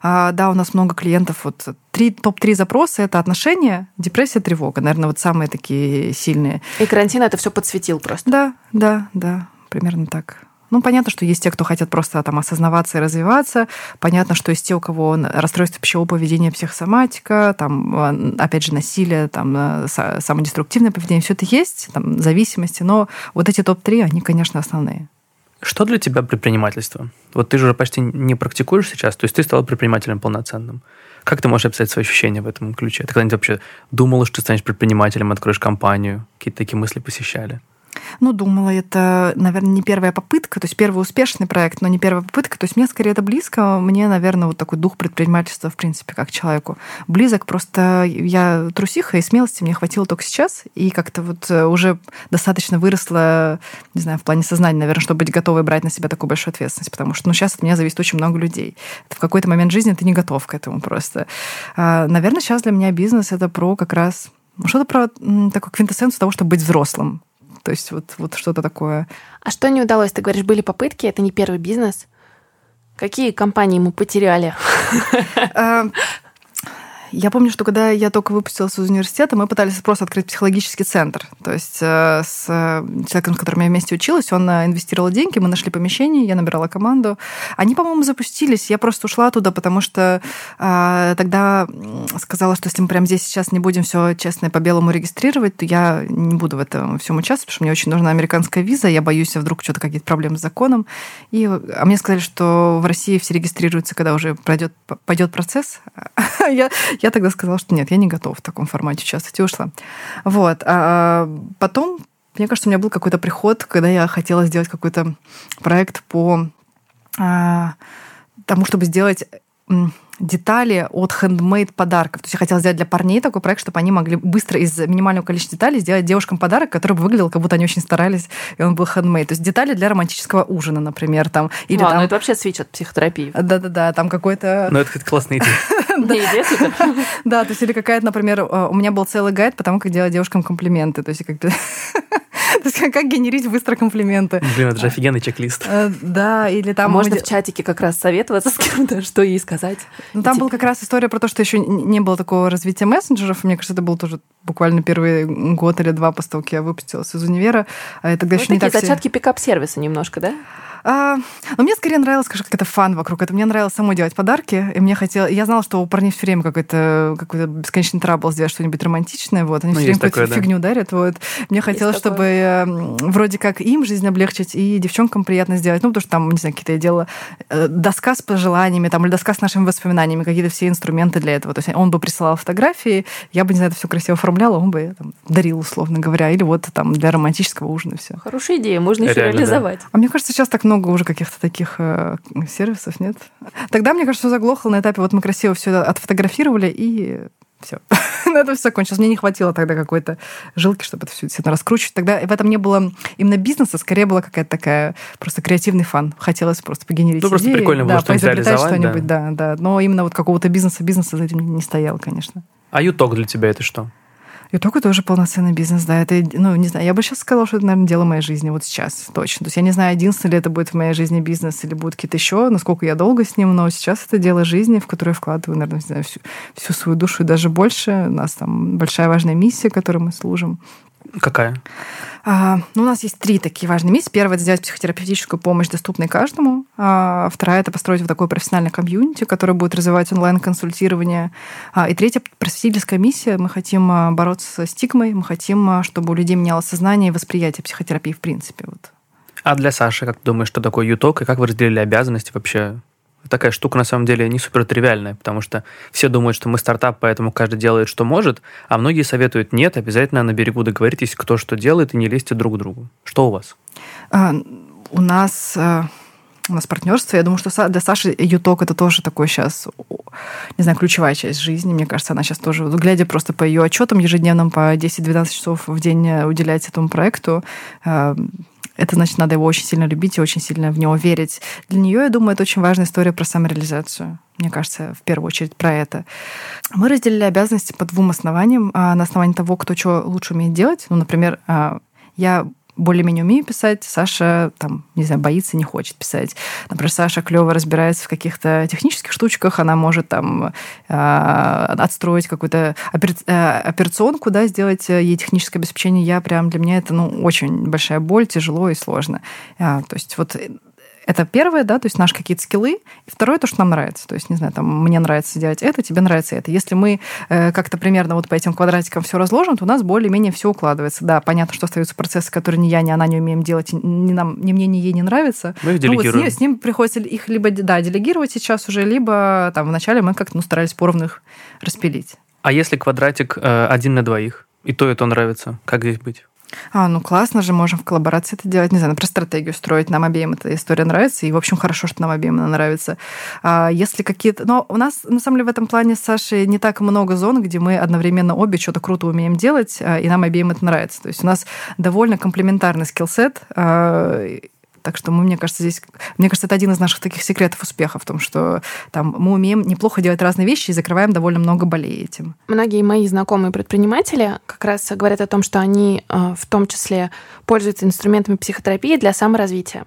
А, да, у нас много клиентов, вот три, топ-3 запроса – это отношения, депрессия, тревога, наверное, вот самые такие сильные. И карантин это все подсветил просто. Да, да, да, примерно так. Ну, понятно, что есть те, кто хотят просто там осознаваться и развиваться. Понятно, что есть те, у кого расстройство пищевого поведения, психосоматика, там, а, опять же, насилие, там, э, самодеструктивное поведение. Все это есть, там, зависимости. Но вот эти топ-3, они, конечно, основные. Что для тебя предпринимательство? Вот ты же почти не практикуешь сейчас, то есть ты стал предпринимателем полноценным. Как ты можешь описать свои ощущения в этом ключе? Ты когда-нибудь вообще думала, что ты станешь предпринимателем, откроешь компанию? Какие-то такие мысли посещали? Ну, думала, это, наверное, не первая попытка, то есть первый успешный проект, но не первая попытка. То есть мне скорее это близко. Мне, наверное, вот такой дух предпринимательства, в принципе, как человеку. Близок просто я трусиха, и смелости мне хватило только сейчас. И как-то вот э, уже достаточно выросла, не знаю, в плане сознания, наверное, чтобы быть готовой брать на себя такую большую ответственность. Потому что ну, сейчас от меня зависит очень много людей. Это в какой-то момент жизни ты не готов к этому просто. А, наверное, сейчас для меня бизнес — это про как раз что-то про такую квинтэссенцию того, чтобы быть взрослым. То есть вот, вот что-то такое. А что не удалось? Ты говоришь, были попытки, это не первый бизнес. Какие компании мы потеряли? [LAUGHS] Я помню, что когда я только выпустилась из университета, мы пытались просто открыть психологический центр. То есть э, с э, человеком, с которым я вместе училась, он э, инвестировал деньги, мы нашли помещение, я набирала команду. Они, по-моему, запустились. Я просто ушла туда, потому что тогда сказала, что если мы прямо здесь сейчас не будем все честно и по-белому регистрировать, то я не буду в этом всем участвовать, потому что мне очень нужна американская виза, я боюсь, вдруг что-то какие-то проблемы с законом. И, а мне сказали, что в России все регистрируются, когда уже пройдет, пойдет процесс. [LAUGHS] я, я тогда сказала, что нет, я не готова в таком формате участвовать, и ушла. Вот. А потом, мне кажется, у меня был какой-то приход, когда я хотела сделать какой-то проект по а, тому, чтобы сделать детали от хендмейд подарков. То есть я хотела сделать для парней такой проект, чтобы они могли быстро из минимального количества деталей сделать девушкам подарок, который бы выглядел, как будто они очень старались, и он был хендмейд. То есть детали для романтического ужина, например, там. Или а, там... ну это вообще свич от психотерапии. Да-да-да, там какой-то... Ну это классная [LAUGHS] идея. [LAUGHS] Да, то есть или какая-то, например, э, у меня был целый гайд по тому, как делать девушкам комплименты. То есть как То есть [LAUGHS] [LAUGHS] как генерить быстро комплименты. Блин, это же офигенный чек-лист. Э, да, или там... Можно в чатике как раз советоваться с кем-то, [LAUGHS] что ей сказать. Ну, там была как раз история про то, что еще не было такого развития мессенджеров. Мне кажется, это был тоже буквально первый год или два после того, как я выпустилась из универа. А тогда еще не так зачатки пикап-сервиса немножко, да? А, но мне скорее нравилось, скажем, как это фан вокруг этого. Мне нравилось самой делать подарки, и мне хотелось... Я знала, что у парней все время какой-то какой бесконечный трабл сделать что-нибудь романтичное, вот. Они ну, все время какую-то да. фигню дарят, вот. Мне хотелось, есть чтобы такое. Вроде как им жизнь облегчить, и девчонкам приятно сделать. Ну, потому что там, не знаю, какие-то я делала э, доска с пожеланиями, там, или доска с нашими воспоминаниями, какие-то все инструменты для этого. То есть он бы присылал фотографии, я бы, не знаю, это все красиво оформляла, он бы там, дарил, условно говоря, или вот там для романтического ужина все. Хорошая идея, можно еще реализовать. Да. А мне кажется, сейчас так много уже каких-то таких э, сервисов, нет? Тогда, мне кажется, все заглохло на этапе, вот мы красиво все отфотографировали, и все. [LAUGHS] на этом все кончилось. Мне не хватило тогда какой-то жилки, чтобы это все действительно раскручивать. Тогда в этом не было именно бизнеса, скорее была какая-то такая просто креативный фан. Хотелось просто погенерить Ну, идеи, просто прикольно было да, что-нибудь что-нибудь, да. да, да. Но именно вот какого-то бизнеса, бизнеса за этим не стоял, конечно. А юток для тебя это что? YouTube это тоже полноценный бизнес, да. Это, ну, не знаю, я бы сейчас сказала, что это, наверное, дело моей жизни вот сейчас, точно. То есть я не знаю, единственное ли это будет в моей жизни бизнес или будут какие-то еще, насколько я долго с ним, но сейчас это дело жизни, в которое я вкладываю, наверное, не знаю, всю, всю свою душу и даже больше. У нас там большая важная миссия, которой мы служим. Какая? А, ну, у нас есть три такие важные миссии. Первая – это сделать психотерапевтическую помощь доступной каждому. А, вторая – это построить вот такое профессиональное комьюнити, которое будет развивать онлайн-консультирование. А, и третья – просветительская миссия. Мы хотим а, бороться со стигмой, мы хотим, а, чтобы у людей менялось сознание и восприятие психотерапии в принципе. Вот. А для Саши, как ты думаешь, что такое юток, и как вы разделили обязанности вообще такая штука на самом деле не супер тривиальная, потому что все думают, что мы стартап, поэтому каждый делает, что может, а многие советуют, нет, обязательно на берегу договоритесь, кто что делает, и не лезьте друг к другу. Что у вас? А, у нас а, у нас партнерство. Я думаю, что для Саши юток это тоже такой сейчас, не знаю, ключевая часть жизни. Мне кажется, она сейчас тоже, глядя просто по ее отчетам ежедневным по 10-12 часов в день э, уделять этому проекту, а, это значит, надо его очень сильно любить и очень сильно в него верить. Для нее, я думаю, это очень важная история про самореализацию. Мне кажется, в первую очередь про это. Мы разделили обязанности по двум основаниям. А, на основании того, кто что лучше умеет делать. Ну, например, а, я более-менее умею писать, Саша там, не знаю, боится, не хочет писать. Например, Саша клево разбирается в каких-то технических штучках, она может там э, отстроить какую-то э, операционку, да, сделать ей техническое обеспечение. Я прям, для меня это, ну, очень большая боль, тяжело и сложно. А, то есть вот это первое, да, то есть наши какие-то скиллы. И второе, то, что нам нравится. То есть, не знаю, там, мне нравится делать это, тебе нравится это. Если мы э, как-то примерно вот по этим квадратикам все разложим, то у нас более-менее все укладывается. Да, понятно, что остаются процессы, которые ни я, ни она не умеем делать, ни, нам, ни мне, ни ей не нравятся. Мы их делегируем. Ну, вот с, ним, с ним приходится их либо да, делегировать сейчас уже, либо там вначале мы как-то ну, старались поровну их распилить. А если квадратик э, один на двоих, и то, и то нравится, как здесь быть? А, ну классно же, можем в коллаборации это делать. Не знаю, например, стратегию строить. Нам обеим эта история нравится. И, в общем, хорошо, что нам обеим она нравится. А если какие-то... Но у нас, на самом деле, в этом плане с Сашей не так много зон, где мы одновременно обе что-то круто умеем делать, а, и нам обеим это нравится. То есть у нас довольно комплементарный скиллсет а, так что мы, мне кажется, здесь, мне кажется, это один из наших таких секретов успеха в том, что там мы умеем неплохо делать разные вещи и закрываем довольно много болей этим. Многие мои знакомые предприниматели как раз говорят о том, что они э, в том числе пользуются инструментами психотерапии для саморазвития.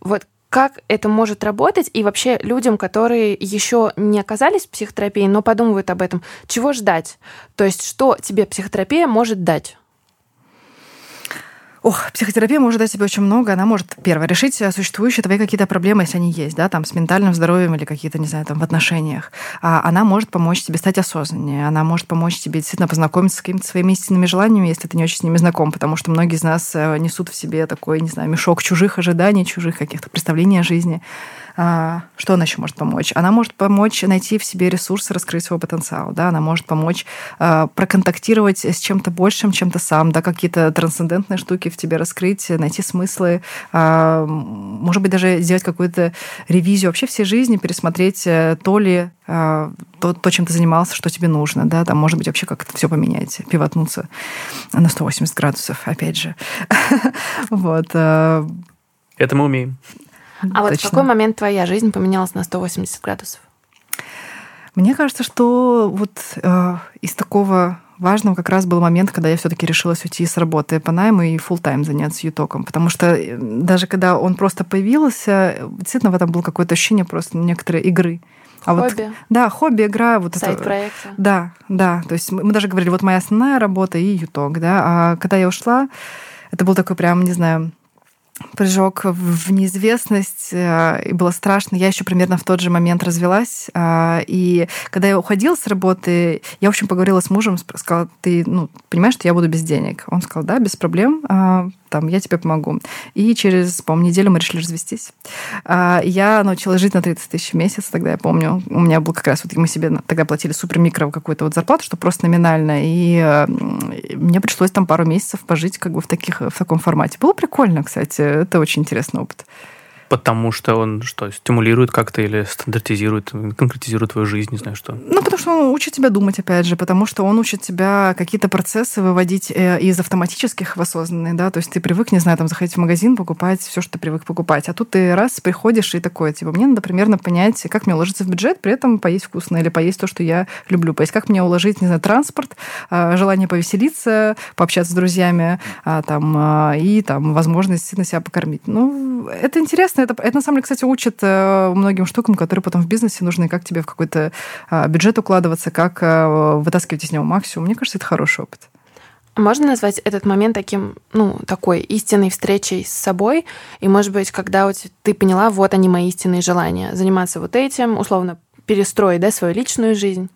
Вот как это может работать, и вообще людям, которые еще не оказались в психотерапии, но подумывают об этом, чего ждать? То есть, что тебе психотерапия может дать? Ох, психотерапия может дать тебе очень много. Она может, первое, решить существующие твои какие-то проблемы, если они есть, да, там, с ментальным здоровьем или какие-то, не знаю, там, в отношениях. А она может помочь тебе стать осознаннее. Она может помочь тебе действительно познакомиться с какими-то своими истинными желаниями, если ты не очень с ними знаком, потому что многие из нас э, несут в себе такой, не знаю, мешок чужих ожиданий, чужих каких-то представлений о жизни. А, что она еще может помочь? Она может помочь найти в себе ресурсы, раскрыть свой потенциал. Да? Она может помочь а, проконтактировать с чем-то большим, чем-то сам, да? какие-то трансцендентные штуки в тебе раскрыть, найти смыслы, а, может быть, даже сделать какую-то ревизию вообще всей жизни, пересмотреть э, то ли то, то, чем ты занимался, что тебе нужно, да, там, может быть, вообще как-то все поменять, пивотнуться на 180 градусов, опять же. [LAUGHS] вот. Это мы умеем. А вот в какой момент твоя жизнь поменялась на 180 градусов? Мне кажется, что вот э, из такого важного как раз был момент, когда я все-таки решилась уйти с работы по найму и full тайм заняться ютоком. Потому что э, даже когда он просто появился, действительно в этом было какое-то ощущение просто некоторой игры. А хобби. Вот, да, хобби, игра. Вот Сайт-проекты. Да, да. То есть мы даже говорили, вот моя основная работа и юток, да. А когда я ушла, это был такой прям, не знаю, прыжок в неизвестность, э, и было страшно. Я еще примерно в тот же момент развелась, а, и когда я уходила с работы, я, в общем, поговорила с мужем, сказала, ты ну, понимаешь, что я буду без денег? Он сказал, да, без проблем, а, там, я тебе помогу. И через, по-моему, неделю мы решили развестись. Я научилась жить на 30 тысяч в месяц, тогда я помню. У меня был как раз, вот мы себе тогда платили супер-микро какую-то вот зарплату, что просто номинально, и э, мне пришлось там пару месяцев пожить как бы в, таких, в таком формате. Было прикольно, кстати, это очень интересный опыт. Потому что он что, стимулирует как-то или стандартизирует, конкретизирует твою жизнь, не знаю что? Ну, потому что он учит тебя думать, опять же, потому что он учит тебя какие-то процессы выводить э, из автоматических в осознанные, да, то есть ты привык, не знаю, там, заходить в магазин, покупать все, что ты привык покупать, а тут ты раз приходишь и такое, типа, мне надо примерно понять, как мне уложиться в бюджет, при этом поесть вкусно или поесть то, что я люблю, поесть, как мне уложить, не знаю, транспорт, а, желание повеселиться, пообщаться с друзьями, а, там, а, и там возможность на себя покормить. Ну, это интересно, интересно. Это, это на самом деле, кстати, учит э, многим штукам, которые потом в бизнесе нужны, как тебе в какой-то э, бюджет укладываться, как э, вытаскивать из него максимум. Мне кажется, это хороший опыт. Можно назвать этот момент таким, ну, такой истинной встречей с собой? И, может быть, когда ты поняла, вот они мои истинные желания, заниматься вот этим, условно, перестроить, да, свою личную жизнь?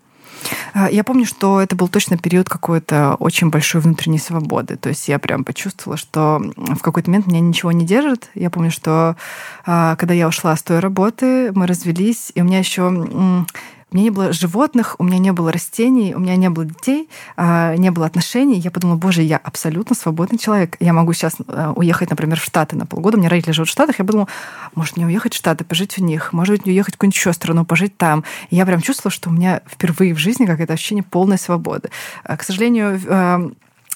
А, я помню, что это был точно период какой-то очень большой внутренней свободы. То есть я прям почувствовала, что в какой-то момент меня ничего не держит. Я помню, что а, когда я ушла с той работы, мы развелись, и у меня еще у меня не было животных, у меня не было растений, у меня не было детей, а, не было отношений. Я подумала, боже, я абсолютно свободный человек. Я могу сейчас э, уехать, например, в Штаты на полгода. У меня родители живут в Штатах. Я подумала, может, мне уехать в Штаты, пожить в них, может быть, уехать в какую-нибудь еще страну, пожить там. И я прям чувствовала, что у меня впервые в жизни какое-то ощущение полной свободы. К сожалению,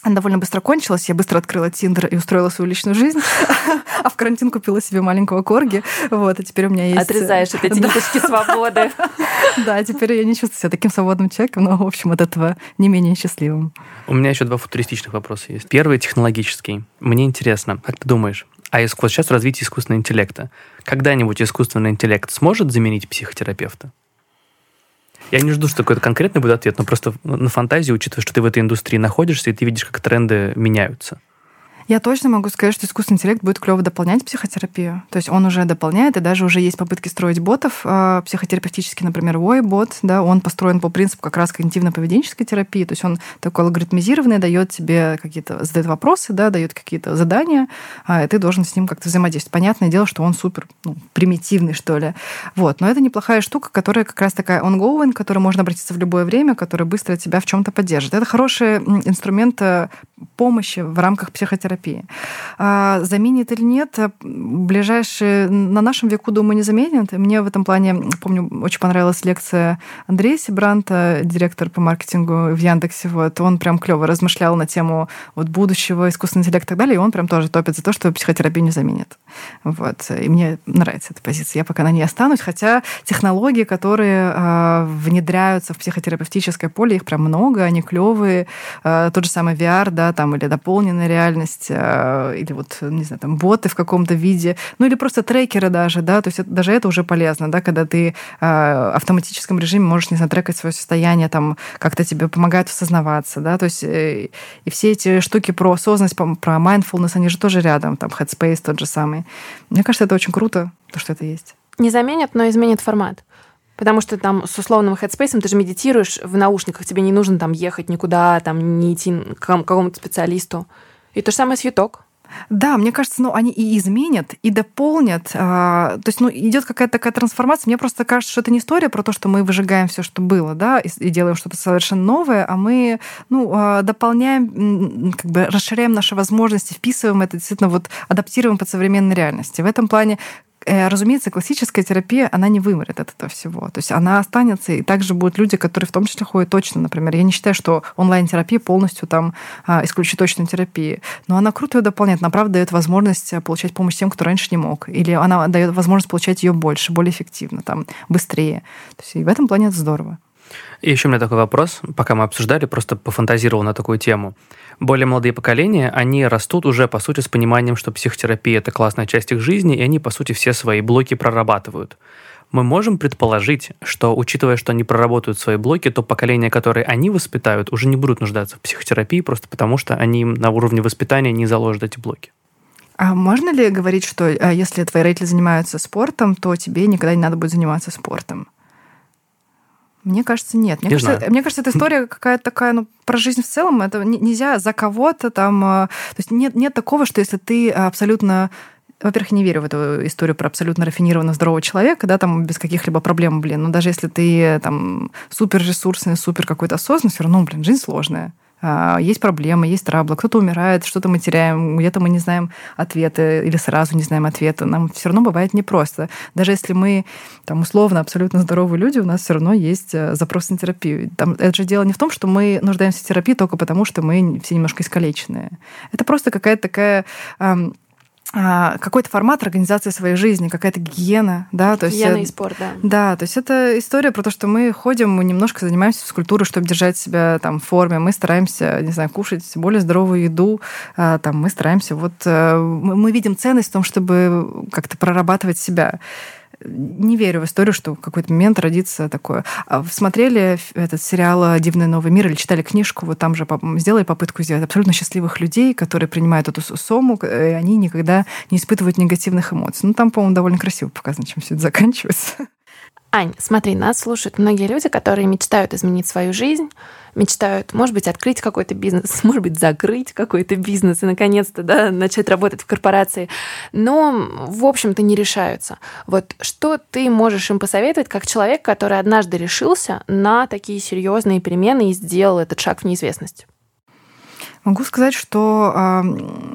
она довольно быстро кончилась. Я быстро открыла Тиндер и устроила свою личную жизнь. [LAUGHS] А в карантин купила себе маленького корги. Вот, и теперь у меня есть... Отрезаешь от эти [LAUGHS] ниточки свободы. [LAUGHS] Да, теперь я не чувствую себя таким свободным человеком, но, в общем, от этого не менее счастливым. У меня еще два футуристичных вопроса есть. Первый технологический. Мне интересно, как ты думаешь, а вот сейчас развитие искусственного интеллекта. Когда-нибудь искусственный интеллект сможет заменить психотерапевта? Я не жду, что какой-то конкретный будет ответ, но просто на фантазии, учитывая, что ты в этой индустрии находишься, и ты видишь, как тренды меняются. Я точно могу сказать, что искусственный интеллект будет клево дополнять психотерапию. То есть он уже дополняет, и даже уже есть попытки строить ботов э, психотерапевтически, например, Вой-бот, да, он построен по принципу как раз когнитивно-поведенческой терапии, то есть он такой алгоритмизированный, дает тебе какие-то, задает вопросы, да, дает какие-то задания, а, и ты должен с ним как-то взаимодействовать. Понятное дело, что он супер ну, примитивный, что ли. Вот. Но это неплохая штука, которая как раз такая ongoing, к которой можно обратиться в любое время, которая быстро тебя в чем-то поддержит. Это хороший инструмент э, помощи в рамках психотерапии. А, заменит или нет, ближайшие на нашем веку, думаю, не заменит. Мне в этом плане, помню, очень понравилась лекция Андрея Сибранта, директор по маркетингу в Яндексе. Вот, он прям клево размышлял на тему вот, будущего искусственного интеллекта и так далее, и он прям тоже топит за то, что психотерапию не заменит. Вот. И мне нравится эта позиция. Я пока на ней останусь, хотя технологии, которые э, внедряются в психотерапевтическое поле, их прям много, они клевые. Э, тот же самый VR, да, там, или дополненная реальность, э, или вот, не знаю, там, боты в каком-то виде, ну или просто трекеры даже, да, то есть это, даже это уже полезно, да, когда ты э, в автоматическом режиме можешь, не знаю, трекать свое состояние, там, как-то тебе помогает осознаваться, да, то есть э, и все эти штуки про осознанность, про mindfulness, они же тоже рядом, там, Headspace тот же самый. Мне кажется, это очень круто, то, что это есть. Не заменят, но изменит формат. Потому что там с условным headspace ты же медитируешь в наушниках, тебе не нужно там ехать никуда, там не идти к какому-то специалисту. И то же самое с юток. Да, мне кажется, ну, они и изменят, и дополнят. А, то есть, ну, идет какая-то такая трансформация. Мне просто кажется, что это не история про то, что мы выжигаем все, что было, да, и, и делаем что-то совершенно новое, а мы, ну, а, дополняем, как бы расширяем наши возможности, вписываем это, действительно, вот адаптируем под современной реальности. В этом плане разумеется, классическая терапия, она не вымрет от этого всего. То есть она останется, и также будут люди, которые в том числе ходят точно, например. Я не считаю, что онлайн-терапия полностью там а, исключит точную терапию, но она круто ее дополняет. Она, правда, дает возможность э, получать помощь тем, кто раньше не мог. Или она дает возможность получать ее больше, более эффективно, там, быстрее. То есть и в этом плане это здорово. И еще у меня такой вопрос, пока мы обсуждали, просто пофантазировал на такую тему. Более молодые поколения, они растут уже, по сути, с пониманием, что психотерапия – это классная часть их жизни, и они, по сути, все свои блоки прорабатывают. Мы можем предположить, что, учитывая, что они проработают свои блоки, то поколения, которые они воспитают, уже не будут нуждаться в психотерапии, просто потому что они на уровне воспитания не заложат эти блоки. А можно ли говорить, что а, если твои родители занимаются спортом, то тебе никогда не надо будет заниматься спортом? Мне кажется, нет. Мне, кажется, мне кажется, эта история какая-то такая, ну, про жизнь в целом. Это нельзя за кого-то там... А, то есть нет, нет такого, что если ты абсолютно во-первых, не верю в эту историю про абсолютно рафинированного здорового человека, да, там без каких-либо проблем, блин. Но даже если ты там супер ресурсный, супер какой-то осознанный, все равно, блин, жизнь сложная. А, есть проблемы, есть траблы, кто-то умирает, что-то мы теряем, где-то мы не знаем ответа или сразу не знаем ответа. Нам все равно бывает непросто. Даже если мы там условно абсолютно здоровые люди, у нас все равно есть э, запрос на терапию. Там, это же дело не в том, что мы нуждаемся в терапии только потому, что мы все немножко искалеченные. Это просто какая-то такая какой-то формат организации своей жизни, какая-то гигиена, да, то есть гигиена и спорт, да. Да, то есть это история про то, что мы ходим, мы немножко занимаемся физкультурой, чтобы держать себя там в форме, мы стараемся, не знаю, кушать более здоровую еду, а, там мы стараемся вот э, мы видим ценность в том, чтобы как-то прорабатывать себя не верю в историю, что в какой-то момент родится такое. А смотрели этот сериал «Дивный новый мир» или читали книжку, вот там же сделали попытку сделать абсолютно счастливых людей, которые принимают эту сумму, и они никогда не испытывают негативных эмоций. Ну, там, по-моему, довольно красиво показано, чем все это заканчивается. Ань, смотри, нас слушают многие люди, которые мечтают изменить свою жизнь, мечтают, может быть, открыть какой-то бизнес, [LAUGHS] может быть, закрыть какой-то бизнес и, наконец-то, да, начать работать в корпорации, но, в общем-то, не решаются. Вот что ты можешь им посоветовать как человек, который однажды решился на такие серьезные перемены и сделал этот шаг в неизвестность? Могу сказать, что э,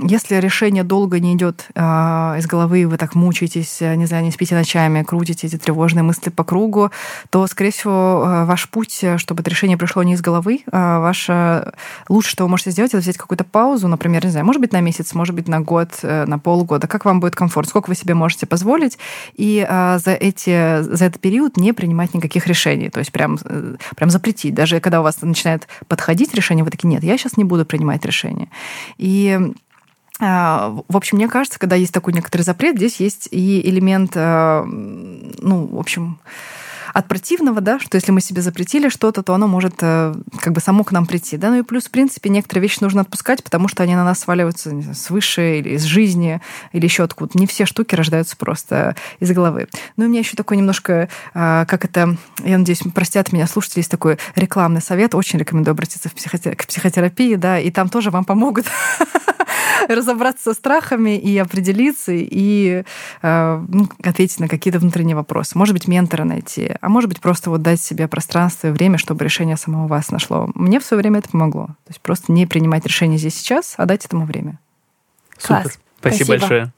если решение долго не идет э, из головы, вы так мучаетесь, не знаю, не спите ночами, крутите эти тревожные мысли по кругу, то, скорее всего, э, ваш путь, чтобы это решение пришло не из головы, э, ваше лучше, что вы можете сделать, это взять какую-то паузу, например, не знаю, может быть, на месяц, может быть, на год, э, на полгода, как вам будет комфорт, сколько вы себе можете позволить, и э, за, эти, за этот период не принимать никаких решений, то есть прям, э, прям запретить. Даже когда у вас начинает подходить решение, вы такие, нет, я сейчас не буду принимать принимать решение. И а, в общем, мне кажется, когда есть такой некоторый запрет, здесь есть и элемент, а, ну, в общем, от противного, да, что если мы себе запретили что-то, то оно может э, как бы само к нам прийти, да, ну и плюс, в принципе, некоторые вещи нужно отпускать, потому что они на нас сваливаются знаю, свыше или из жизни, или еще откуда. Не все штуки рождаются просто из головы. Ну и у меня еще такой немножко, а, как это, я надеюсь, простят меня слушатели, есть такой рекламный совет, очень рекомендую обратиться в психотер... к психотерапии, да, и там тоже вам помогут [LAUGHS] разобраться со страхами и определиться, и э, ну, ответить на какие-то внутренние вопросы. Может быть, ментора найти, а может быть, просто вот дать себе пространство и время, чтобы решение самого вас нашло. Мне в свое время это помогло. То есть просто не принимать решение здесь сейчас, а дать этому время. Супер. Класс. Спасибо, спасибо большое.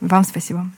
Вам спасибо.